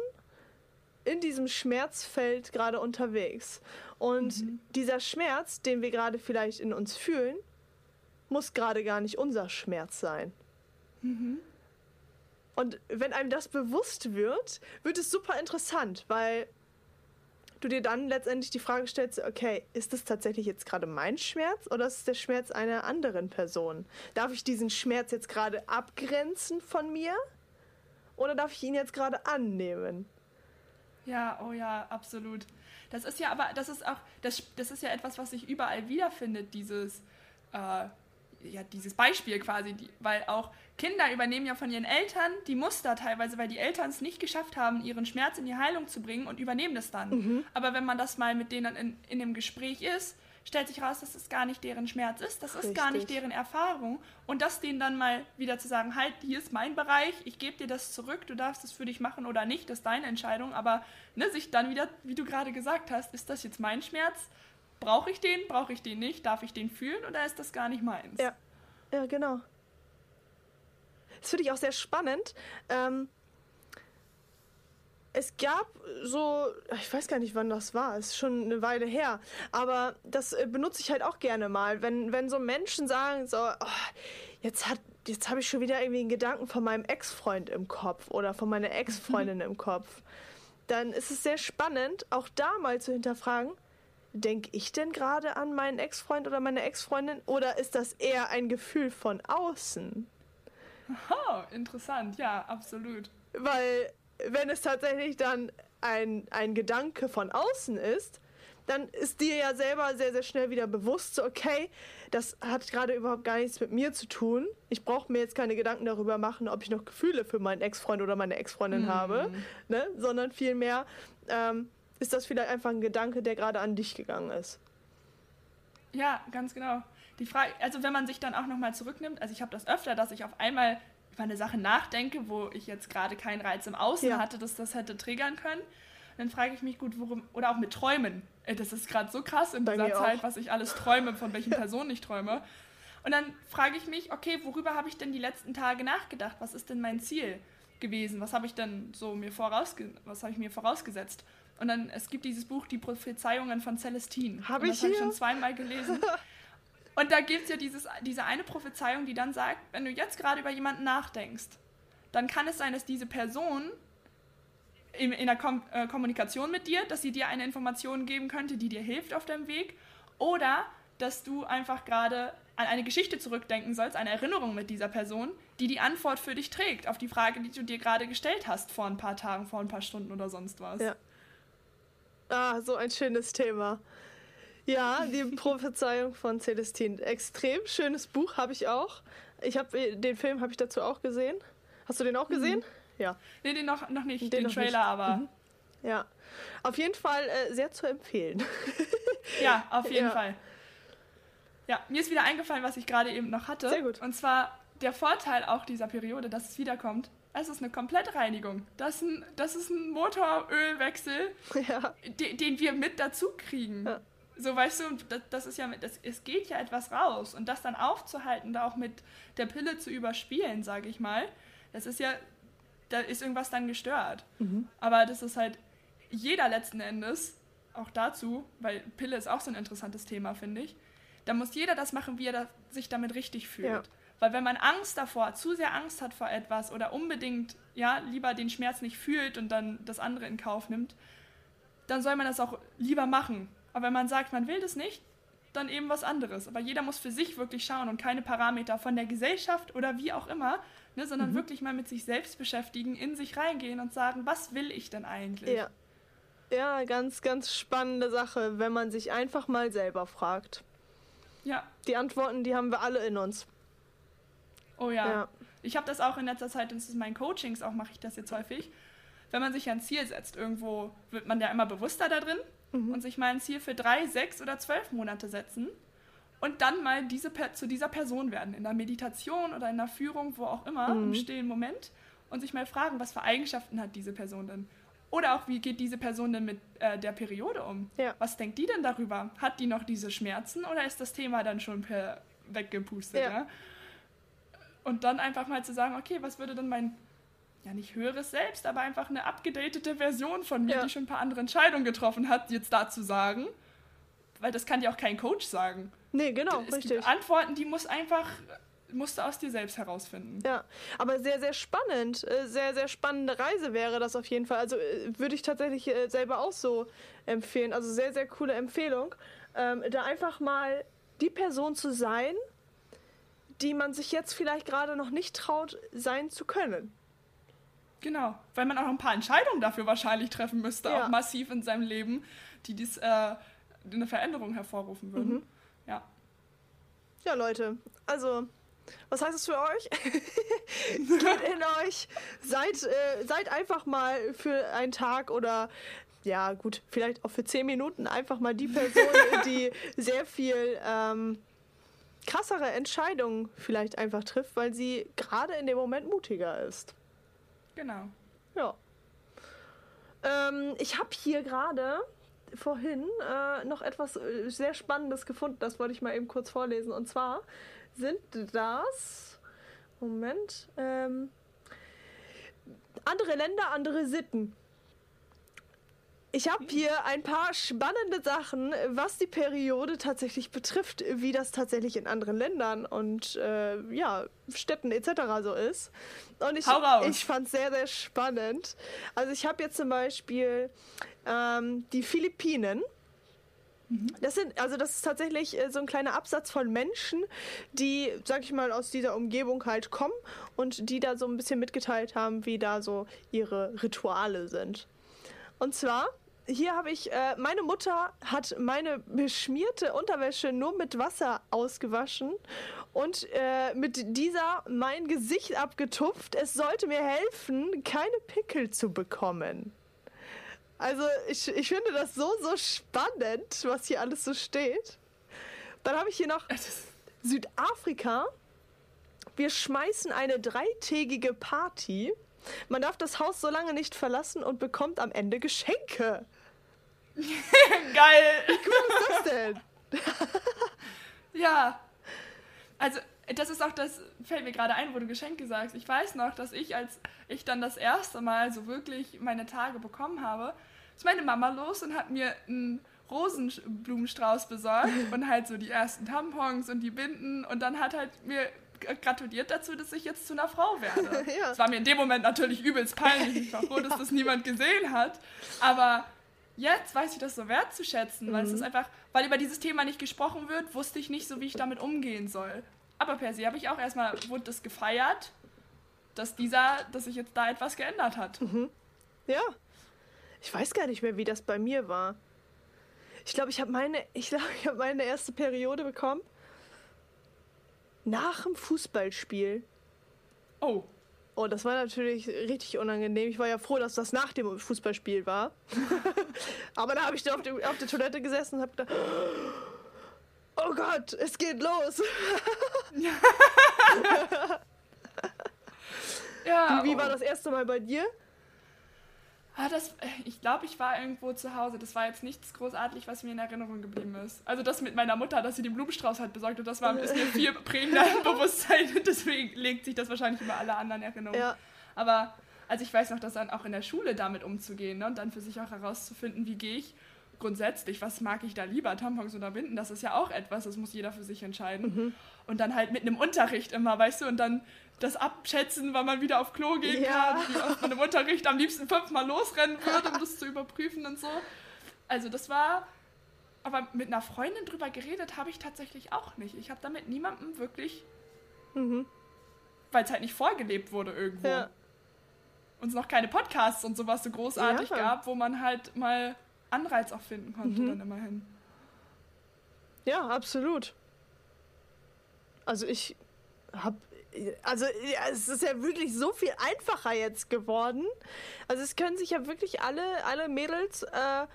in diesem Schmerzfeld gerade unterwegs. Und mhm. dieser Schmerz, den wir gerade vielleicht in uns fühlen, muss gerade gar nicht unser Schmerz sein. Mhm. Und wenn einem das bewusst wird, wird es super interessant, weil du dir dann letztendlich die Frage stellst, okay, ist das tatsächlich jetzt gerade mein Schmerz oder ist es der Schmerz einer anderen Person? Darf ich diesen Schmerz jetzt gerade abgrenzen von mir oder darf ich ihn jetzt gerade annehmen? Ja, oh ja, absolut. Das ist ja aber, das ist auch, das, das ist ja etwas, was sich überall wiederfindet, dieses, äh, ja, dieses Beispiel quasi, die, weil auch Kinder übernehmen ja von ihren Eltern die Muster teilweise, weil die Eltern es nicht geschafft haben, ihren Schmerz in die Heilung zu bringen und übernehmen das dann. Mhm. Aber wenn man das mal mit denen in, in dem Gespräch ist, stellt sich raus, dass es gar nicht deren Schmerz ist, das Richtig. ist gar nicht deren Erfahrung. Und das denen dann mal wieder zu sagen, halt, hier ist mein Bereich, ich gebe dir das zurück, du darfst es für dich machen oder nicht, das ist deine Entscheidung. Aber ne, sich dann wieder, wie du gerade gesagt hast, ist das jetzt mein Schmerz? Brauche ich den? Brauche ich den nicht? Darf ich den fühlen oder ist das gar nicht meins? Ja, ja genau. Das finde ich auch sehr spannend. Ähm, es gab so, ich weiß gar nicht, wann das war, es ist schon eine Weile her, aber das äh, benutze ich halt auch gerne mal, wenn, wenn so Menschen sagen, so, oh, jetzt hat, jetzt habe ich schon wieder irgendwie einen Gedanken von meinem Ex-Freund im Kopf oder von meiner Ex-Freundin im Kopf, dann ist es sehr spannend, auch da mal zu hinterfragen, denke ich denn gerade an meinen Ex-Freund oder meine Ex-Freundin oder ist das eher ein Gefühl von außen? Oh, interessant, ja, absolut. Weil wenn es tatsächlich dann ein, ein Gedanke von außen ist, dann ist dir ja selber sehr, sehr schnell wieder bewusst, so, okay, das hat gerade überhaupt gar nichts mit mir zu tun. Ich brauche mir jetzt keine Gedanken darüber machen, ob ich noch Gefühle für meinen Ex-Freund oder meine Ex-Freundin mhm. habe, ne? sondern vielmehr ähm, ist das vielleicht einfach ein Gedanke, der gerade an dich gegangen ist. Ja, ganz genau. Die Frage, also wenn man sich dann auch nochmal zurücknimmt, also ich habe das öfter, dass ich auf einmal über eine Sache nachdenke, wo ich jetzt gerade keinen Reiz im Außen ja. hatte, dass das hätte triggern können. Dann frage ich mich, gut, worum, oder auch mit Träumen. Das ist gerade so krass in dieser Zeit, auch. was ich alles träume, von welchen Personen ich träume. Und dann frage ich mich, okay, worüber habe ich denn die letzten Tage nachgedacht? Was ist denn mein Ziel gewesen? Was habe ich denn so mir vorausge was habe ich mir vorausgesetzt? Und dann, es gibt dieses Buch, Die Prophezeiungen von Celestine. Habe ich Das habe ich schon zweimal gelesen. Und da gibt es ja dieses, diese eine Prophezeiung, die dann sagt, wenn du jetzt gerade über jemanden nachdenkst, dann kann es sein, dass diese Person in, in der Kom äh, Kommunikation mit dir, dass sie dir eine Information geben könnte, die dir hilft auf deinem Weg, oder dass du einfach gerade an eine Geschichte zurückdenken sollst, eine Erinnerung mit dieser Person, die die Antwort für dich trägt auf die Frage, die du dir gerade gestellt hast vor ein paar Tagen, vor ein paar Stunden oder sonst was. Ja. Ah, so ein schönes Thema. Ja, die Prophezeiung von Celestine. Extrem schönes Buch habe ich auch. Ich habe den Film habe ich dazu auch gesehen. Hast du den auch gesehen? Mhm. Ja. Nee, den noch, noch nicht, den, den noch Trailer, nicht. aber. Mhm. Ja. Auf jeden Fall äh, sehr zu empfehlen. ja, auf jeden ja. Fall. Ja, mir ist wieder eingefallen, was ich gerade eben noch hatte. Sehr gut. Und zwar der Vorteil auch dieser Periode, dass es wiederkommt. Es ist eine Komplettreinigung. Das ist ein, das ist ein Motorölwechsel, ja. den, den wir mit dazu kriegen. Ja. So, weißt du, das, das ist ja, das, es geht ja etwas raus. Und das dann aufzuhalten, da auch mit der Pille zu überspielen, sage ich mal, das ist ja, da ist irgendwas dann gestört. Mhm. Aber das ist halt jeder letzten Endes, auch dazu, weil Pille ist auch so ein interessantes Thema, finde ich, da muss jeder das machen, wie er da, sich damit richtig fühlt. Ja. Weil wenn man Angst davor, zu sehr Angst hat vor etwas oder unbedingt, ja, lieber den Schmerz nicht fühlt und dann das andere in Kauf nimmt, dann soll man das auch lieber machen. Aber wenn man sagt, man will das nicht, dann eben was anderes. Aber jeder muss für sich wirklich schauen und keine Parameter von der Gesellschaft oder wie auch immer, ne, sondern mhm. wirklich mal mit sich selbst beschäftigen, in sich reingehen und sagen, was will ich denn eigentlich? Ja. Ja, ganz, ganz spannende Sache, wenn man sich einfach mal selber fragt. Ja. Die Antworten, die haben wir alle in uns. Oh ja. ja. Ich habe das auch in letzter Zeit, das ist mein Coachings, auch mache ich das jetzt häufig. Wenn man sich ein Ziel setzt, irgendwo wird man ja immer bewusster da drin mhm. und sich mal ein Ziel für drei, sechs oder zwölf Monate setzen und dann mal diese, zu dieser Person werden, in der Meditation oder in der Führung, wo auch immer, mhm. im stillen Moment und sich mal fragen, was für Eigenschaften hat diese Person denn? Oder auch, wie geht diese Person denn mit äh, der Periode um? Ja. Was denkt die denn darüber? Hat die noch diese Schmerzen oder ist das Thema dann schon per weggepustet? Ja. ja? Und dann einfach mal zu sagen, okay, was würde denn mein ja nicht höheres Selbst, aber einfach eine abgedatete Version von mir, ja. die schon ein paar andere Entscheidungen getroffen hat, jetzt dazu sagen. Weil das kann dir auch kein Coach sagen. Nee, genau, es richtig. Gibt Antworten, die muss einfach musst du aus dir selbst herausfinden. Ja, aber sehr, sehr spannend. Äh, sehr, sehr spannende Reise wäre das auf jeden Fall. Also äh, würde ich tatsächlich äh, selber auch so empfehlen. Also sehr, sehr coole Empfehlung. Ähm, da einfach mal die Person zu sein, die man sich jetzt vielleicht gerade noch nicht traut, sein zu können. Genau, weil man auch ein paar Entscheidungen dafür wahrscheinlich treffen müsste, ja. auch massiv in seinem Leben, die dies, äh, eine Veränderung hervorrufen würden. Mhm. Ja. Ja, Leute, also was heißt es für euch? Geht in euch, seid, äh, seid einfach mal für einen Tag oder ja gut, vielleicht auch für zehn Minuten einfach mal die Person, die sehr viel ähm, krassere Entscheidungen vielleicht einfach trifft, weil sie gerade in dem Moment mutiger ist. Genau. Ja. Ähm, ich habe hier gerade vorhin äh, noch etwas äh, sehr Spannendes gefunden. Das wollte ich mal eben kurz vorlesen. Und zwar sind das. Moment. Ähm, andere Länder, andere Sitten. Ich habe hier ein paar spannende Sachen, was die Periode tatsächlich betrifft, wie das tatsächlich in anderen Ländern und äh, ja, Städten etc. so ist. Und ich, ich fand es sehr, sehr spannend. Also ich habe jetzt zum Beispiel ähm, die Philippinen. Mhm. Das sind, also das ist tatsächlich äh, so ein kleiner Absatz von Menschen, die, sag ich mal, aus dieser Umgebung halt kommen und die da so ein bisschen mitgeteilt haben, wie da so ihre Rituale sind. Und zwar, hier habe ich, äh, meine Mutter hat meine beschmierte Unterwäsche nur mit Wasser ausgewaschen und äh, mit dieser mein Gesicht abgetupft. Es sollte mir helfen, keine Pickel zu bekommen. Also ich, ich finde das so, so spannend, was hier alles so steht. Dann habe ich hier noch Südafrika. Wir schmeißen eine dreitägige Party. Man darf das Haus so lange nicht verlassen und bekommt am Ende Geschenke. Geil. Wie cool ist das denn? ja. Also, das ist auch das, fällt mir gerade ein, wo du Geschenke sagst. Ich weiß noch, dass ich, als ich dann das erste Mal so wirklich meine Tage bekommen habe, ist meine Mama los und hat mir einen Rosenblumenstrauß besorgt und halt so die ersten Tampons und die Binden und dann hat halt mir gratuliert dazu, dass ich jetzt zu einer Frau werde. ja. Das war mir in dem Moment natürlich übelst peinlich. Ich war froh, dass das niemand gesehen hat. Aber jetzt weiß ich das so wertzuschätzen, weil mhm. es ist einfach, weil über dieses Thema nicht gesprochen wird, wusste ich nicht so, wie ich damit umgehen soll. Aber per se habe ich auch erstmal, wurde das gefeiert, dass dieser, dass sich jetzt da etwas geändert hat. Mhm. Ja. Ich weiß gar nicht mehr, wie das bei mir war. Ich glaube, ich habe meine, ich glaube, ich habe meine erste Periode bekommen nach dem Fußballspiel. Oh. Oh, das war natürlich richtig unangenehm. Ich war ja froh, dass das nach dem Fußballspiel war. Aber da habe ich da auf, dem, auf der Toilette gesessen und habe gedacht, oh Gott, es geht los. ja. Wie, wie war oh. das erste Mal bei dir? Ah, das, äh, ich glaube, ich war irgendwo zu Hause. Das war jetzt nichts großartig, was mir in Erinnerung geblieben ist. Also das mit meiner Mutter, dass sie den Blumenstrauß hat besorgt und das war ist mir viel prägender im Bewusstsein. Deswegen legt sich das wahrscheinlich über alle anderen Erinnerungen. Ja. Aber also ich weiß noch, dass dann auch in der Schule damit umzugehen ne? und dann für sich auch herauszufinden, wie gehe ich grundsätzlich, was mag ich da lieber, Tampons oder Binden, das ist ja auch etwas, das muss jeder für sich entscheiden. Mhm. Und dann halt mit einem Unterricht immer, weißt du, und dann das abschätzen, wann man wieder auf Klo gehen ja. kann, wie oft man im Unterricht am liebsten fünfmal losrennen würde, um das zu überprüfen und so. Also das war, aber mit einer Freundin drüber geredet habe ich tatsächlich auch nicht. Ich habe damit niemandem wirklich, mhm. weil es halt nicht vorgelebt wurde irgendwo. Ja. Und es noch keine Podcasts und sowas so großartig ja. gab, wo man halt mal Anreiz auch finden konnte mhm. dann immerhin. Ja, absolut. Also ich habe also ja, es ist ja wirklich so viel einfacher jetzt geworden. Also es können sich ja wirklich alle, alle Mädels äh,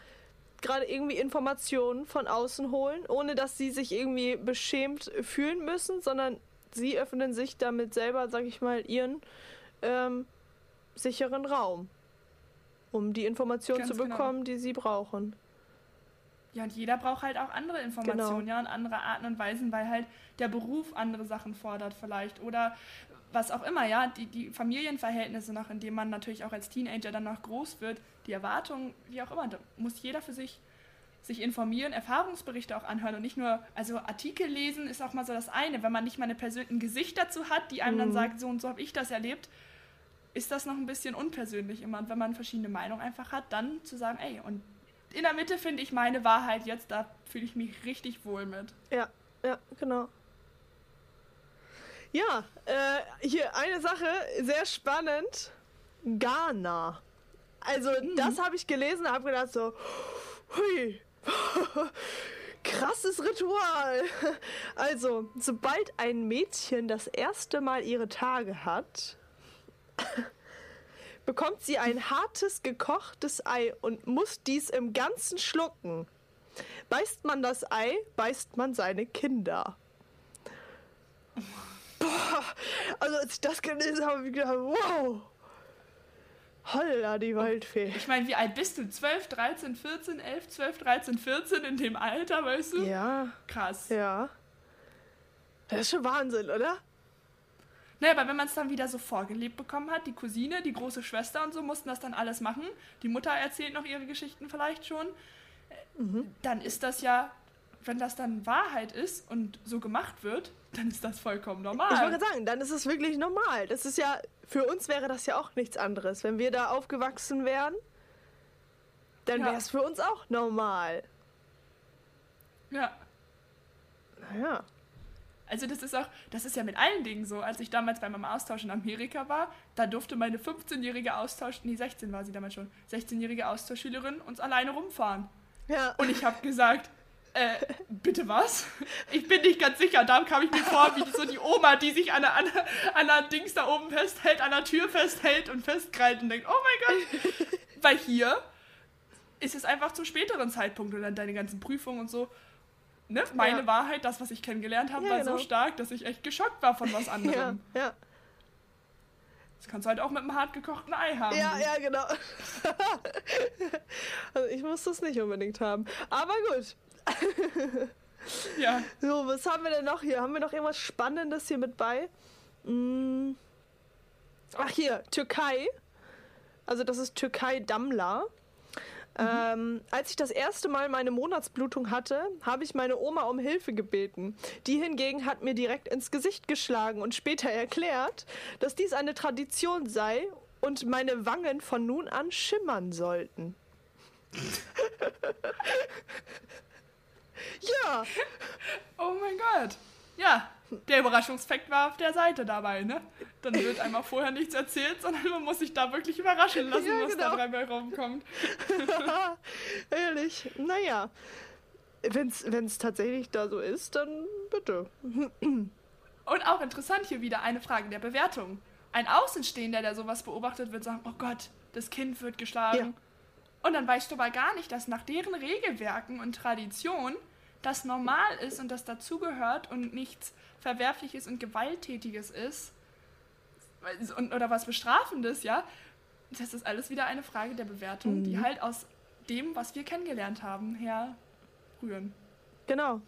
gerade irgendwie Informationen von außen holen, ohne dass sie sich irgendwie beschämt fühlen müssen, sondern sie öffnen sich damit selber, sag ich mal, ihren ähm, sicheren Raum, um die Informationen zu genau. bekommen, genau. die sie brauchen. Ja, und jeder braucht halt auch andere Informationen, genau. ja, und andere Arten und Weisen, weil halt der Beruf andere Sachen fordert vielleicht oder was auch immer, ja, die, die Familienverhältnisse noch, in denen man natürlich auch als Teenager dann noch groß wird, die Erwartungen, wie auch immer, da muss jeder für sich sich informieren, Erfahrungsberichte auch anhören und nicht nur, also Artikel lesen ist auch mal so das eine, wenn man nicht mal eine persönliche Gesicht dazu hat, die einem mhm. dann sagt, so und so habe ich das erlebt, ist das noch ein bisschen unpersönlich immer. Und wenn man verschiedene Meinungen einfach hat, dann zu sagen, ey, und in der Mitte finde ich meine Wahrheit jetzt, da fühle ich mich richtig wohl mit. Ja, ja, genau. Ja, äh, hier eine Sache, sehr spannend. Ghana. Also, mhm. das habe ich gelesen habe gedacht so, hui, krasses Ritual. Also, sobald ein Mädchen das erste Mal ihre Tage hat, bekommt sie ein hartes, gekochtes Ei und muss dies im Ganzen schlucken. Beißt man das Ei, beißt man seine Kinder. Boah, also als ich das gelesen habe, habe ich gedacht, wow. Holla, die Waldfee. Ich meine, wie alt bist du? 12, 13, 14, 11, 12, 13, 14 in dem Alter, weißt du? Ja. Krass. Ja. Das ist schon Wahnsinn, oder? Naja, aber wenn man es dann wieder so vorgelebt bekommen hat, die Cousine, die große Schwester und so mussten das dann alles machen. Die Mutter erzählt noch ihre Geschichten vielleicht schon. Mhm. Dann ist das ja, wenn das dann Wahrheit ist und so gemacht wird, dann ist das vollkommen normal. Ich wollte sagen, dann ist es wirklich normal. Das ist ja, für uns wäre das ja auch nichts anderes. Wenn wir da aufgewachsen wären, dann ja. wäre es für uns auch normal. Ja. Naja. Also das ist auch, das ist ja mit allen Dingen so. Als ich damals bei meinem Austausch in Amerika war, da durfte meine 15-jährige Austausch, nee, 16 war sie damals schon, 16-jährige Austauschschülerin uns alleine rumfahren. Ja. Und ich habe gesagt, äh, bitte was? Ich bin nicht ganz sicher. Da kam ich mir vor, wie so die Oma, die sich an einer, an einer Dings da oben festhält, an der Tür festhält und festkrallt und denkt, oh mein Gott. Weil hier ist es einfach zum späteren Zeitpunkt und dann deine ganzen Prüfungen und so. Ne? Meine ja. Wahrheit, das, was ich kennengelernt habe, ja, war genau. so stark, dass ich echt geschockt war von was anderem. Ja, ja. Das kannst du halt auch mit einem hart gekochten Ei haben. Ja, ja, genau. also ich muss das nicht unbedingt haben. Aber gut. ja. So, was haben wir denn noch hier? Haben wir noch irgendwas Spannendes hier mit bei? Hm. Ach, hier, Türkei. Also, das ist Türkei Damla. Ähm, als ich das erste Mal meine Monatsblutung hatte, habe ich meine Oma um Hilfe gebeten. Die hingegen hat mir direkt ins Gesicht geschlagen und später erklärt, dass dies eine Tradition sei und meine Wangen von nun an schimmern sollten. ja. Oh mein Gott. Ja, der Überraschungsfakt war auf der Seite dabei, ne? Dann wird einmal vorher nichts erzählt, sondern man muss sich da wirklich überraschen lassen, ja, was genau. da dabei rumkommt. Ehrlich, naja. Wenn es tatsächlich da so ist, dann bitte. Und auch interessant hier wieder eine Frage der Bewertung. Ein Außenstehender, der sowas beobachtet, wird sagen, oh Gott, das Kind wird geschlagen. Ja. Und dann weißt du aber gar nicht, dass nach deren Regelwerken und Tradition das normal ist und das dazugehört und nichts Verwerfliches und Gewalttätiges ist oder was Bestrafendes, ja, das ist alles wieder eine Frage der Bewertung, mhm. die halt aus dem, was wir kennengelernt haben, herrühren. Genau.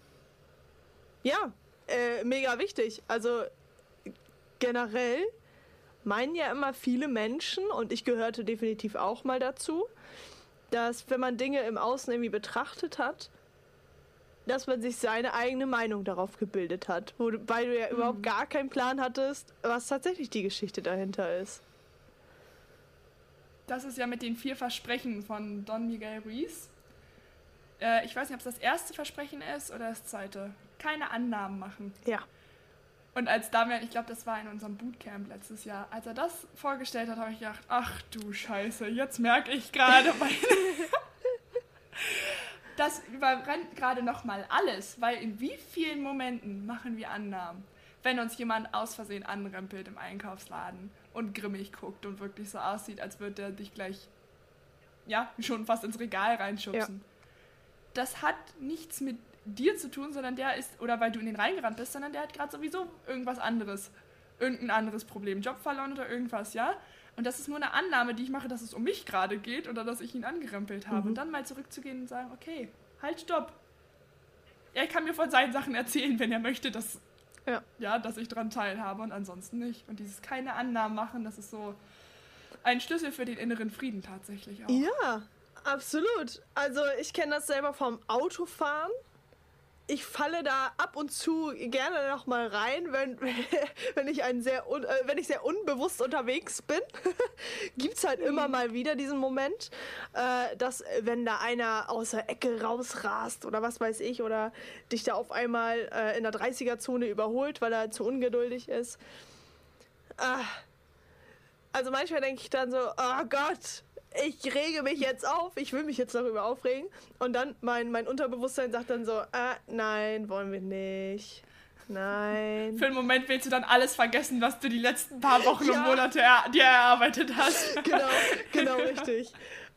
Ja, äh, mega wichtig. Also generell meinen ja immer viele Menschen, und ich gehörte definitiv auch mal dazu, dass wenn man Dinge im Außen irgendwie betrachtet hat, dass man sich seine eigene Meinung darauf gebildet hat, wobei du ja mhm. überhaupt gar keinen Plan hattest, was tatsächlich die Geschichte dahinter ist. Das ist ja mit den vier Versprechen von Don Miguel Ruiz. Äh, ich weiß nicht, ob es das erste Versprechen ist oder das zweite. Keine Annahmen machen. Ja. Und als Damian, ich glaube, das war in unserem Bootcamp letztes Jahr, als er das vorgestellt hat, habe ich gedacht, ach du Scheiße, jetzt merke ich gerade meine das überrennt gerade nochmal alles, weil in wie vielen Momenten machen wir Annahmen, wenn uns jemand aus Versehen anrempelt im Einkaufsladen und grimmig guckt und wirklich so aussieht, als würde er dich gleich, ja, schon fast ins Regal reinschubsen. Ja. Das hat nichts mit dir zu tun, sondern der ist, oder weil du in den reingerannt bist, sondern der hat gerade sowieso irgendwas anderes, irgendein anderes Problem, Job verloren oder irgendwas, ja? Und das ist nur eine Annahme, die ich mache, dass es um mich gerade geht oder dass ich ihn angerempelt habe. Mhm. Und dann mal zurückzugehen und sagen, okay, halt, stopp. Er kann mir von seinen Sachen erzählen, wenn er möchte, dass, ja. Ja, dass ich daran teilhabe und ansonsten nicht. Und dieses keine Annahmen machen, das ist so ein Schlüssel für den inneren Frieden tatsächlich auch. Ja, absolut. Also ich kenne das selber vom Autofahren ich falle da ab und zu gerne noch mal rein, wenn, wenn ich ein sehr un, äh, wenn ich sehr unbewusst unterwegs bin, gibt es halt mhm. immer mal wieder diesen Moment, äh, dass wenn da einer aus der Ecke rausrast oder was weiß ich oder dich da auf einmal äh, in der 30er Zone überholt, weil er zu ungeduldig ist. Äh, also manchmal denke ich dann so, oh Gott, ich rege mich jetzt auf, ich will mich jetzt darüber aufregen. Und dann mein, mein Unterbewusstsein sagt dann so, ah, nein, wollen wir nicht. Nein. Für einen Moment willst du dann alles vergessen, was du die letzten paar Wochen ja. und Monate er dir erarbeitet hast. Genau, genau richtig.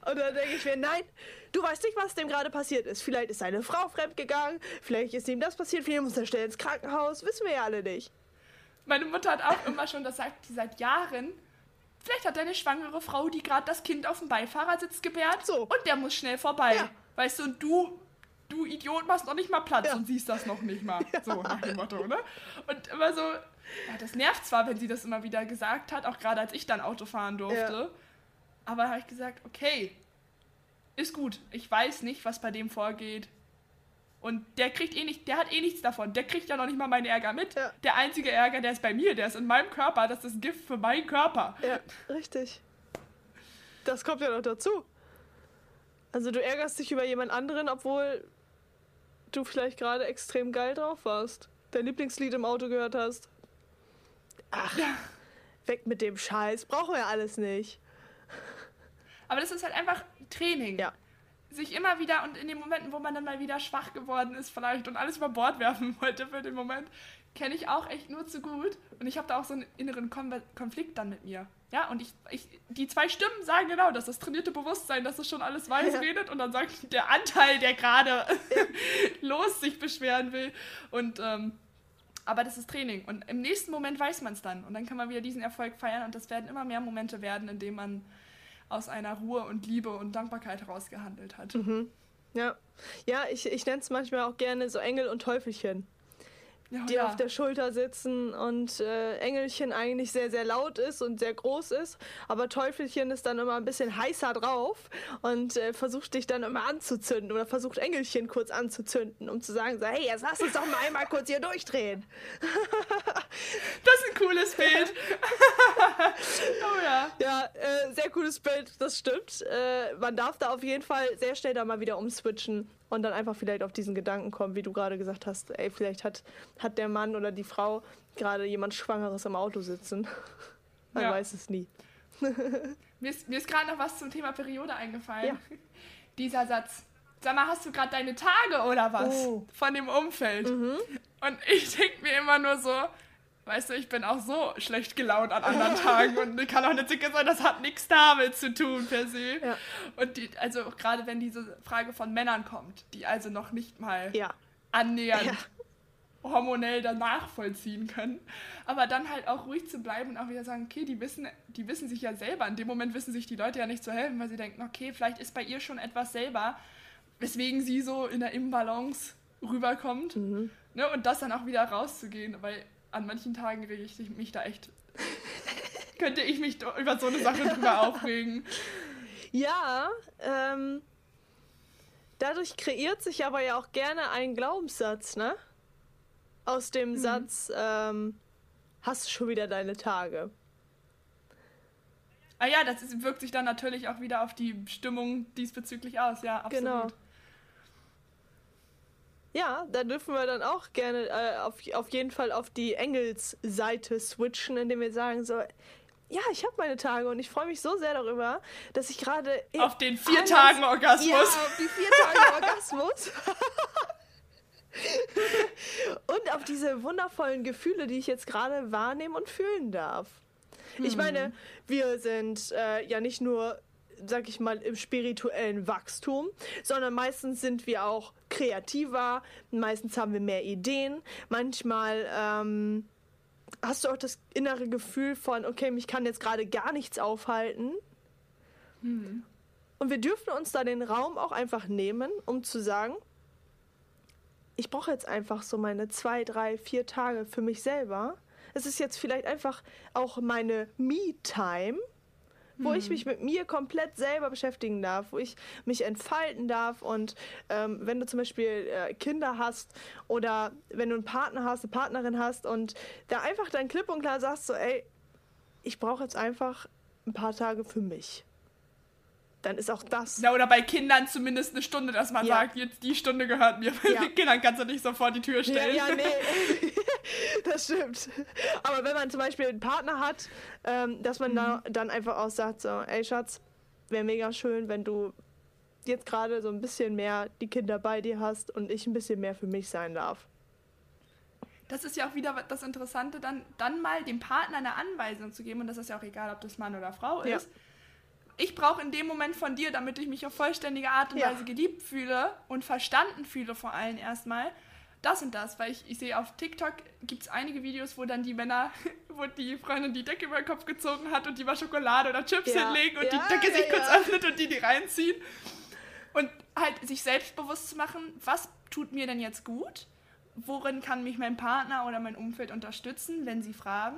Und dann denke ich mir, nein, du weißt nicht, was dem gerade passiert ist. Vielleicht ist seine Frau fremdgegangen, vielleicht ist ihm das passiert, vielleicht muss er schnell ins Krankenhaus, wissen wir ja alle nicht. Meine Mutter hat auch immer schon, das sagt sie seit Jahren, vielleicht hat deine schwangere Frau, die gerade das Kind auf dem Beifahrersitz gebärt, so. und der muss schnell vorbei. Ja. Weißt du, und du du Idiot, machst noch nicht mal Platz ja. und siehst das noch nicht mal. Ja. So nach dem Motto, ne? Und immer so, ja, das nervt zwar, wenn sie das immer wieder gesagt hat, auch gerade als ich dann Auto fahren durfte. Aber da habe ich gesagt, okay, ist gut. Ich weiß nicht, was bei dem vorgeht. Und der kriegt eh nicht, der hat eh nichts davon. Der kriegt ja noch nicht mal meinen Ärger mit. Ja. Der einzige Ärger, der ist bei mir, der ist in meinem Körper. Das ist Gift für meinen Körper. Ja, richtig. Das kommt ja noch dazu. Also du ärgerst dich über jemand anderen, obwohl du vielleicht gerade extrem geil drauf warst, dein Lieblingslied im Auto gehört hast. Ach, weg mit dem Scheiß, brauchen wir alles nicht. Aber das ist halt einfach Training. Ja. Sich immer wieder und in den Momenten, wo man dann mal wieder schwach geworden ist, vielleicht und alles über Bord werfen wollte für den Moment, kenne ich auch echt nur zu gut. Und ich habe da auch so einen inneren Kon Konflikt dann mit mir. Ja, und ich, ich, die zwei Stimmen sagen genau das, das trainierte Bewusstsein, dass es schon alles weiß ja. redet und dann sagt der Anteil, der gerade los sich beschweren will. Und ähm, aber das ist Training. Und im nächsten Moment weiß man es dann. Und dann kann man wieder diesen Erfolg feiern. Und das werden immer mehr Momente werden, in denen man aus einer Ruhe und Liebe und Dankbarkeit heraus gehandelt hat. Mhm. Ja. Ja, ich, ich nenne es manchmal auch gerne so Engel und Teufelchen ja, die ja. auf der Schulter sitzen und äh, Engelchen eigentlich sehr, sehr laut ist und sehr groß ist, aber Teufelchen ist dann immer ein bisschen heißer drauf und äh, versucht dich dann immer anzuzünden oder versucht Engelchen kurz anzuzünden, um zu sagen, so, hey, jetzt lass uns doch mal einmal kurz hier durchdrehen. das ist ein cooles Bild. oh ja. Ja, äh, sehr cooles Bild, das stimmt. Äh, man darf da auf jeden Fall sehr schnell da mal wieder umswitchen und dann einfach vielleicht auf diesen Gedanken kommen, wie du gerade gesagt hast, ey, vielleicht hat, hat der Mann oder die Frau gerade jemand Schwangeres im Auto sitzen. Man ja. weiß es nie. mir ist, mir ist gerade noch was zum Thema Periode eingefallen. Ja. Dieser Satz. Sag mal, hast du gerade deine Tage oder was? Oh. Von dem Umfeld. Mhm. Und ich denke mir immer nur so, Weißt du, ich bin auch so schlecht gelaunt an anderen Tagen und kann auch nicht sicher sein, das hat nichts damit zu tun per se. Ja. Und die, also gerade wenn diese Frage von Männern kommt, die also noch nicht mal ja. annähernd ja. hormonell danach vollziehen können, aber dann halt auch ruhig zu bleiben und auch wieder sagen, okay, die wissen, die wissen sich ja selber. In dem Moment wissen sich die Leute ja nicht zu helfen, weil sie denken, okay, vielleicht ist bei ihr schon etwas selber, weswegen sie so in der Imbalance rüberkommt. Mhm. Ne, und das dann auch wieder rauszugehen, weil an manchen Tagen rege ich mich da echt. könnte ich mich über so eine Sache drüber aufregen. Ja, ähm, dadurch kreiert sich aber ja auch gerne ein Glaubenssatz, ne? Aus dem mhm. Satz, ähm, hast du schon wieder deine Tage. Ah ja, das ist, wirkt sich dann natürlich auch wieder auf die Stimmung diesbezüglich aus, ja, absolut. Genau. Ja, da dürfen wir dann auch gerne äh, auf, auf jeden Fall auf die Engelsseite switchen, indem wir sagen so, ja, ich habe meine Tage und ich freue mich so sehr darüber, dass ich gerade auf den vier Tagen Orgasmus. Ja, auf die vier Tage Orgasmus. und auf diese wundervollen Gefühle, die ich jetzt gerade wahrnehmen und fühlen darf. Hm. Ich meine, wir sind äh, ja nicht nur sag ich mal, im spirituellen Wachstum, sondern meistens sind wir auch kreativer, meistens haben wir mehr Ideen, manchmal ähm, hast du auch das innere Gefühl von, okay, mich kann jetzt gerade gar nichts aufhalten. Mhm. Und wir dürfen uns da den Raum auch einfach nehmen, um zu sagen, ich brauche jetzt einfach so meine zwei, drei, vier Tage für mich selber. Es ist jetzt vielleicht einfach auch meine Me-Time wo hm. ich mich mit mir komplett selber beschäftigen darf, wo ich mich entfalten darf. Und ähm, wenn du zum Beispiel äh, Kinder hast oder wenn du einen Partner hast, eine Partnerin hast und da einfach dann klipp und klar sagst, so, ey, ich brauche jetzt einfach ein paar Tage für mich dann ist auch das. Ja, oder bei Kindern zumindest eine Stunde, dass man ja. sagt, jetzt die Stunde gehört mir. Weil ja. mit Kindern kannst du nicht sofort die Tür stellen. Ja, ja nee. das stimmt. Aber wenn man zum Beispiel einen Partner hat, ähm, dass man mhm. da dann einfach auch sagt, so, ey Schatz, wäre mega schön, wenn du jetzt gerade so ein bisschen mehr die Kinder bei dir hast und ich ein bisschen mehr für mich sein darf. das ist ja auch wieder das Interessante, dann, dann mal dem Partner eine Anweisung zu geben, und das ist ja auch egal, ob das Mann oder Frau ist. Ja. Ich brauche in dem Moment von dir, damit ich mich auf vollständige Art und ja. Weise geliebt fühle und verstanden fühle, vor allem erstmal, das und das, weil ich, ich sehe auf TikTok gibt es einige Videos, wo dann die Männer, wo die Freundin die Decke über den Kopf gezogen hat und die mal Schokolade oder Chips ja. hinlegen und ja, die Decke sich kurz öffnet und die die reinziehen. Und halt sich selbstbewusst zu machen, was tut mir denn jetzt gut? worin kann mich mein Partner oder mein Umfeld unterstützen, wenn sie fragen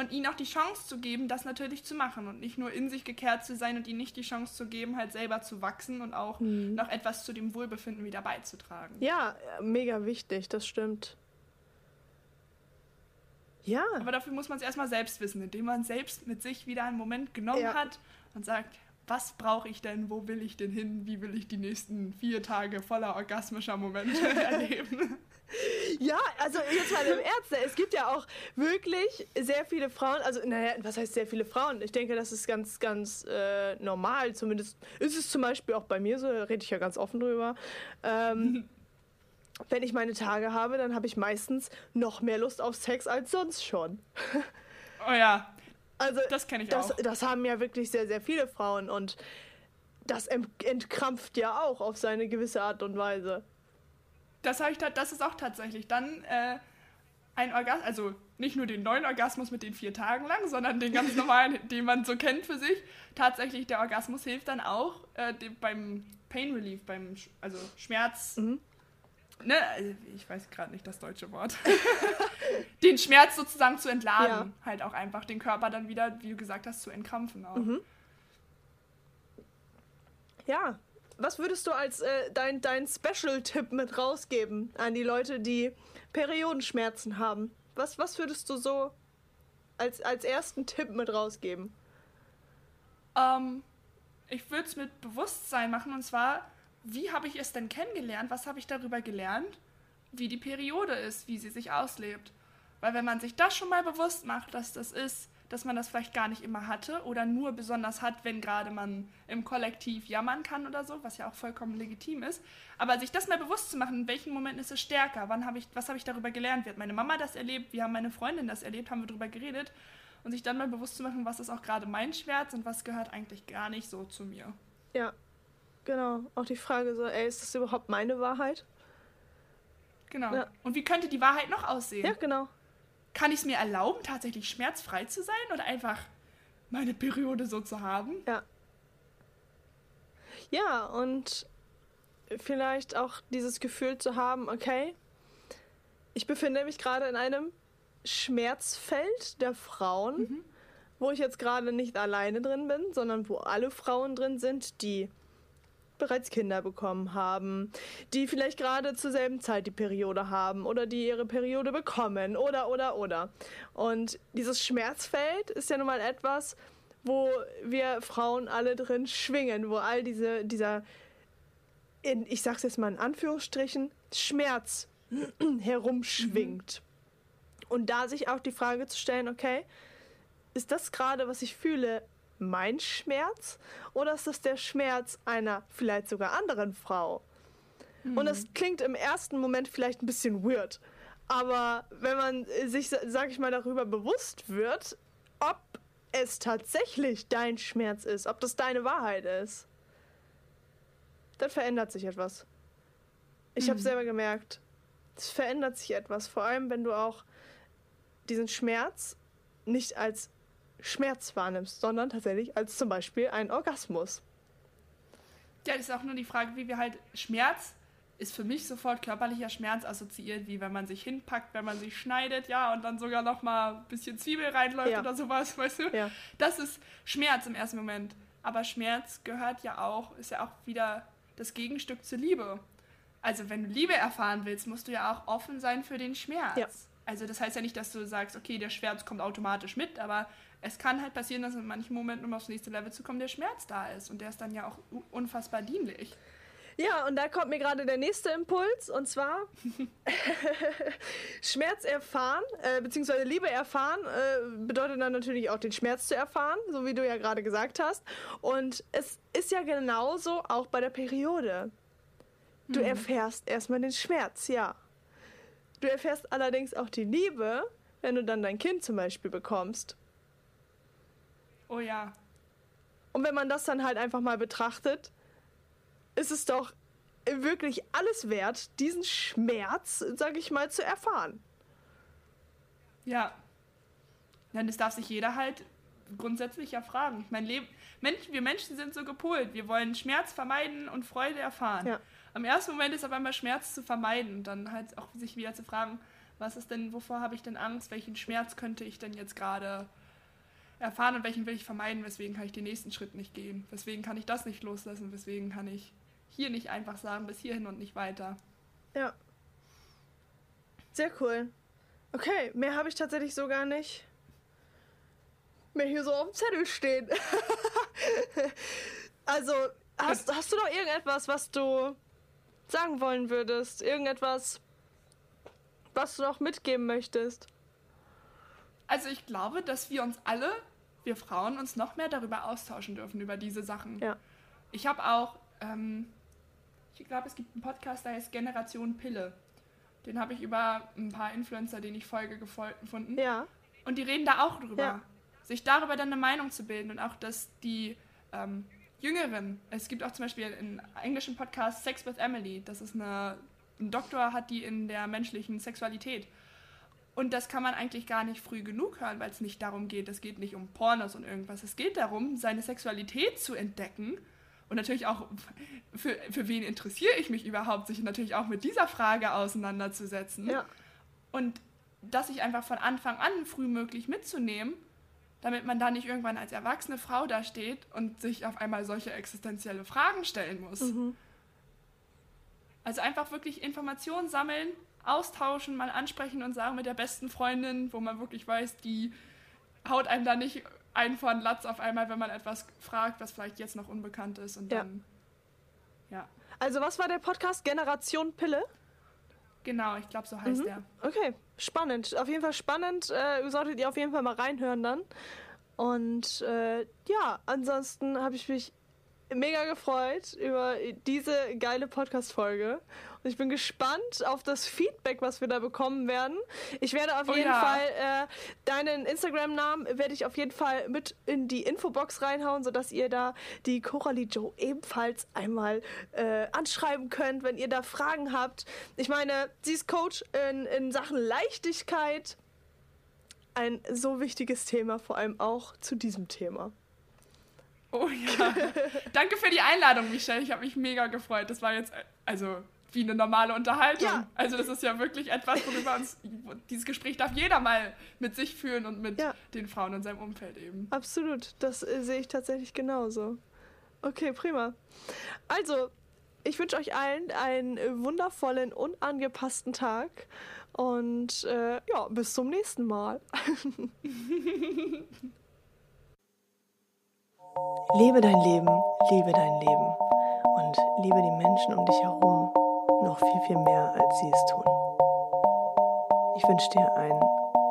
und ihnen auch die Chance zu geben, das natürlich zu machen und nicht nur in sich gekehrt zu sein und ihnen nicht die Chance zu geben, halt selber zu wachsen und auch mhm. noch etwas zu dem Wohlbefinden wieder beizutragen. Ja, mega wichtig, das stimmt. Ja. Aber dafür muss man es erstmal selbst wissen, indem man selbst mit sich wieder einen Moment genommen ja. hat und sagt, was brauche ich denn, wo will ich denn hin, wie will ich die nächsten vier Tage voller orgasmischer Momente erleben. Ja, also jetzt mal im Ernst, es gibt ja auch wirklich sehr viele Frauen, also naja, was heißt sehr viele Frauen? Ich denke, das ist ganz, ganz äh, normal, zumindest ist es zum Beispiel auch bei mir so, da rede ich ja ganz offen drüber. Ähm, wenn ich meine Tage habe, dann habe ich meistens noch mehr Lust auf Sex als sonst schon. Oh ja, also das kenne ich das, auch. Das haben ja wirklich sehr, sehr viele Frauen und das entkrampft ja auch auf seine gewisse Art und Weise. Das, ich, das ist auch tatsächlich dann äh, ein Orgasmus, also nicht nur den neuen Orgasmus mit den vier Tagen lang, sondern den ganz normalen, den man so kennt für sich. Tatsächlich, der Orgasmus hilft dann auch äh, dem, beim Pain Relief, beim also Schmerz. Mhm. Ne, also ich weiß gerade nicht das deutsche Wort. den Schmerz sozusagen zu entladen. Ja. Halt auch einfach den Körper dann wieder, wie du gesagt hast, zu entkrampfen auch. Mhm. Ja, was würdest du als äh, dein, dein Special-Tipp mit rausgeben an die Leute, die Periodenschmerzen haben? Was, was würdest du so als, als ersten Tipp mit rausgeben? Ähm, ich würde es mit Bewusstsein machen und zwar, wie habe ich es denn kennengelernt? Was habe ich darüber gelernt? Wie die Periode ist, wie sie sich auslebt. Weil wenn man sich das schon mal bewusst macht, dass das ist, dass man das vielleicht gar nicht immer hatte oder nur besonders hat, wenn gerade man im Kollektiv jammern kann oder so, was ja auch vollkommen legitim ist. Aber sich das mal bewusst zu machen, in welchen Momenten ist es stärker, wann habe ich, was habe ich darüber gelernt, wie hat meine Mama das erlebt, wie haben meine Freundin das erlebt, haben wir darüber geredet und sich dann mal bewusst zu machen, was ist auch gerade mein Schmerz und was gehört eigentlich gar nicht so zu mir. Ja, genau. Auch die Frage so, ey, ist das überhaupt meine Wahrheit? Genau. Ja. Und wie könnte die Wahrheit noch aussehen? Ja, genau kann ich es mir erlauben, tatsächlich schmerzfrei zu sein oder einfach meine Periode so zu haben? Ja. Ja, und vielleicht auch dieses Gefühl zu haben, okay, ich befinde mich gerade in einem Schmerzfeld der Frauen, mhm. wo ich jetzt gerade nicht alleine drin bin, sondern wo alle Frauen drin sind, die bereits Kinder bekommen haben, die vielleicht gerade zur selben Zeit die Periode haben oder die ihre Periode bekommen oder oder oder. Und dieses Schmerzfeld ist ja nun mal etwas, wo wir Frauen alle drin schwingen, wo all diese, dieser, in, ich sag's jetzt mal in Anführungsstrichen, Schmerz herumschwingt. Mhm. Und da sich auch die Frage zu stellen, okay, ist das gerade, was ich fühle, mein Schmerz oder ist das der Schmerz einer vielleicht sogar anderen Frau? Mhm. Und es klingt im ersten Moment vielleicht ein bisschen weird, aber wenn man sich, sag ich mal, darüber bewusst wird, ob es tatsächlich dein Schmerz ist, ob das deine Wahrheit ist, dann verändert sich etwas. Ich mhm. habe selber gemerkt, es verändert sich etwas, vor allem wenn du auch diesen Schmerz nicht als Schmerz wahrnimmst, sondern tatsächlich als zum Beispiel ein Orgasmus. Ja, das ist auch nur die Frage, wie wir halt Schmerz ist für mich sofort körperlicher Schmerz assoziiert, wie wenn man sich hinpackt, wenn man sich schneidet, ja, und dann sogar noch mal ein bisschen Zwiebel reinläuft ja. oder sowas, weißt du? Ja. Das ist Schmerz im ersten Moment. Aber Schmerz gehört ja auch, ist ja auch wieder das Gegenstück zur Liebe. Also wenn du Liebe erfahren willst, musst du ja auch offen sein für den Schmerz. Ja. Also das heißt ja nicht, dass du sagst, okay, der Schmerz kommt automatisch mit, aber es kann halt passieren, dass in manchen Momenten, um aufs nächste Level zu kommen, der Schmerz da ist. Und der ist dann ja auch unfassbar dienlich. Ja, und da kommt mir gerade der nächste Impuls und zwar Schmerz erfahren, äh, beziehungsweise Liebe erfahren, äh, bedeutet dann natürlich auch den Schmerz zu erfahren, so wie du ja gerade gesagt hast. Und es ist ja genauso auch bei der Periode. Du mhm. erfährst erstmal den Schmerz, ja. Du erfährst allerdings auch die Liebe, wenn du dann dein Kind zum Beispiel bekommst. Oh ja. Und wenn man das dann halt einfach mal betrachtet, ist es doch wirklich alles wert, diesen Schmerz, sag ich mal, zu erfahren. Ja. Dann das darf sich jeder halt grundsätzlich ja fragen. Ich meine, Leben, Mensch, wir Menschen sind so gepolt. Wir wollen Schmerz vermeiden und Freude erfahren. Ja. Am ersten Moment ist aber immer Schmerz zu vermeiden und dann halt auch sich wieder zu fragen, was ist denn, wovor habe ich denn Angst, welchen Schmerz könnte ich denn jetzt gerade erfahren und welchen will ich vermeiden, weswegen kann ich den nächsten Schritt nicht gehen, weswegen kann ich das nicht loslassen, weswegen kann ich hier nicht einfach sagen, bis hierhin und nicht weiter. Ja. Sehr cool. Okay, mehr habe ich tatsächlich so gar nicht mehr hier so auf dem Zettel stehen. also, hast, hast du noch irgendetwas, was du sagen wollen würdest? Irgendetwas, was du noch mitgeben möchtest? Also ich glaube, dass wir uns alle, wir Frauen, uns noch mehr darüber austauschen dürfen, über diese Sachen. Ja. Ich habe auch, ähm, ich glaube, es gibt einen Podcast, der heißt Generation Pille. Den habe ich über ein paar Influencer, denen ich folge, gefunden. Ja. Und die reden da auch drüber. Ja. Sich darüber dann eine Meinung zu bilden und auch, dass die ähm, Jüngeren, es gibt auch zum Beispiel einen englischen Podcast Sex with Emily, das ist eine, ein Doktor hat die in der menschlichen Sexualität. Und das kann man eigentlich gar nicht früh genug hören, weil es nicht darum geht, es geht nicht um Pornos und irgendwas. Es geht darum, seine Sexualität zu entdecken. Und natürlich auch, für, für wen interessiere ich mich überhaupt, sich natürlich auch mit dieser Frage auseinanderzusetzen. Ja. Und das sich einfach von Anfang an frühmöglich mitzunehmen damit man da nicht irgendwann als erwachsene Frau da steht und sich auf einmal solche existenzielle Fragen stellen muss. Mhm. Also einfach wirklich Informationen sammeln, austauschen, mal ansprechen und sagen mit der besten Freundin, wo man wirklich weiß, die haut einem da nicht einen von Latz auf einmal, wenn man etwas fragt, was vielleicht jetzt noch unbekannt ist und ja. dann ja. Also was war der Podcast Generation Pille? Genau, ich glaube, so heißt mhm. der. Okay, spannend. Auf jeden Fall spannend. Äh, solltet ihr auf jeden Fall mal reinhören dann. Und äh, ja, ansonsten habe ich mich mega gefreut über diese geile Podcast-Folge. Und ich bin gespannt auf das Feedback, was wir da bekommen werden. Ich werde auf oh jeden ja. Fall äh, deinen Instagram-Namen werde ich auf jeden Fall mit in die Infobox reinhauen, sodass ihr da die Coralie Joe ebenfalls einmal äh, anschreiben könnt, wenn ihr da Fragen habt. Ich meine, sie ist Coach in, in Sachen Leichtigkeit. Ein so wichtiges Thema, vor allem auch zu diesem Thema. Oh ja. Danke für die Einladung, Michelle. Ich habe mich mega gefreut. Das war jetzt, also wie eine normale Unterhaltung. Ja. Also das ist ja wirklich etwas, worüber uns dieses Gespräch darf jeder mal mit sich führen und mit ja. den Frauen in seinem Umfeld eben. Absolut, das äh, sehe ich tatsächlich genauso. Okay, prima. Also, ich wünsche euch allen einen wundervollen, unangepassten Tag und äh, ja, bis zum nächsten Mal. Lebe dein Leben, liebe dein Leben und liebe die Menschen um dich herum noch viel, viel mehr, als sie es tun. Ich wünsche dir einen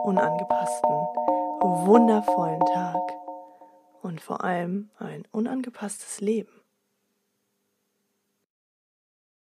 unangepassten, wundervollen Tag und vor allem ein unangepasstes Leben.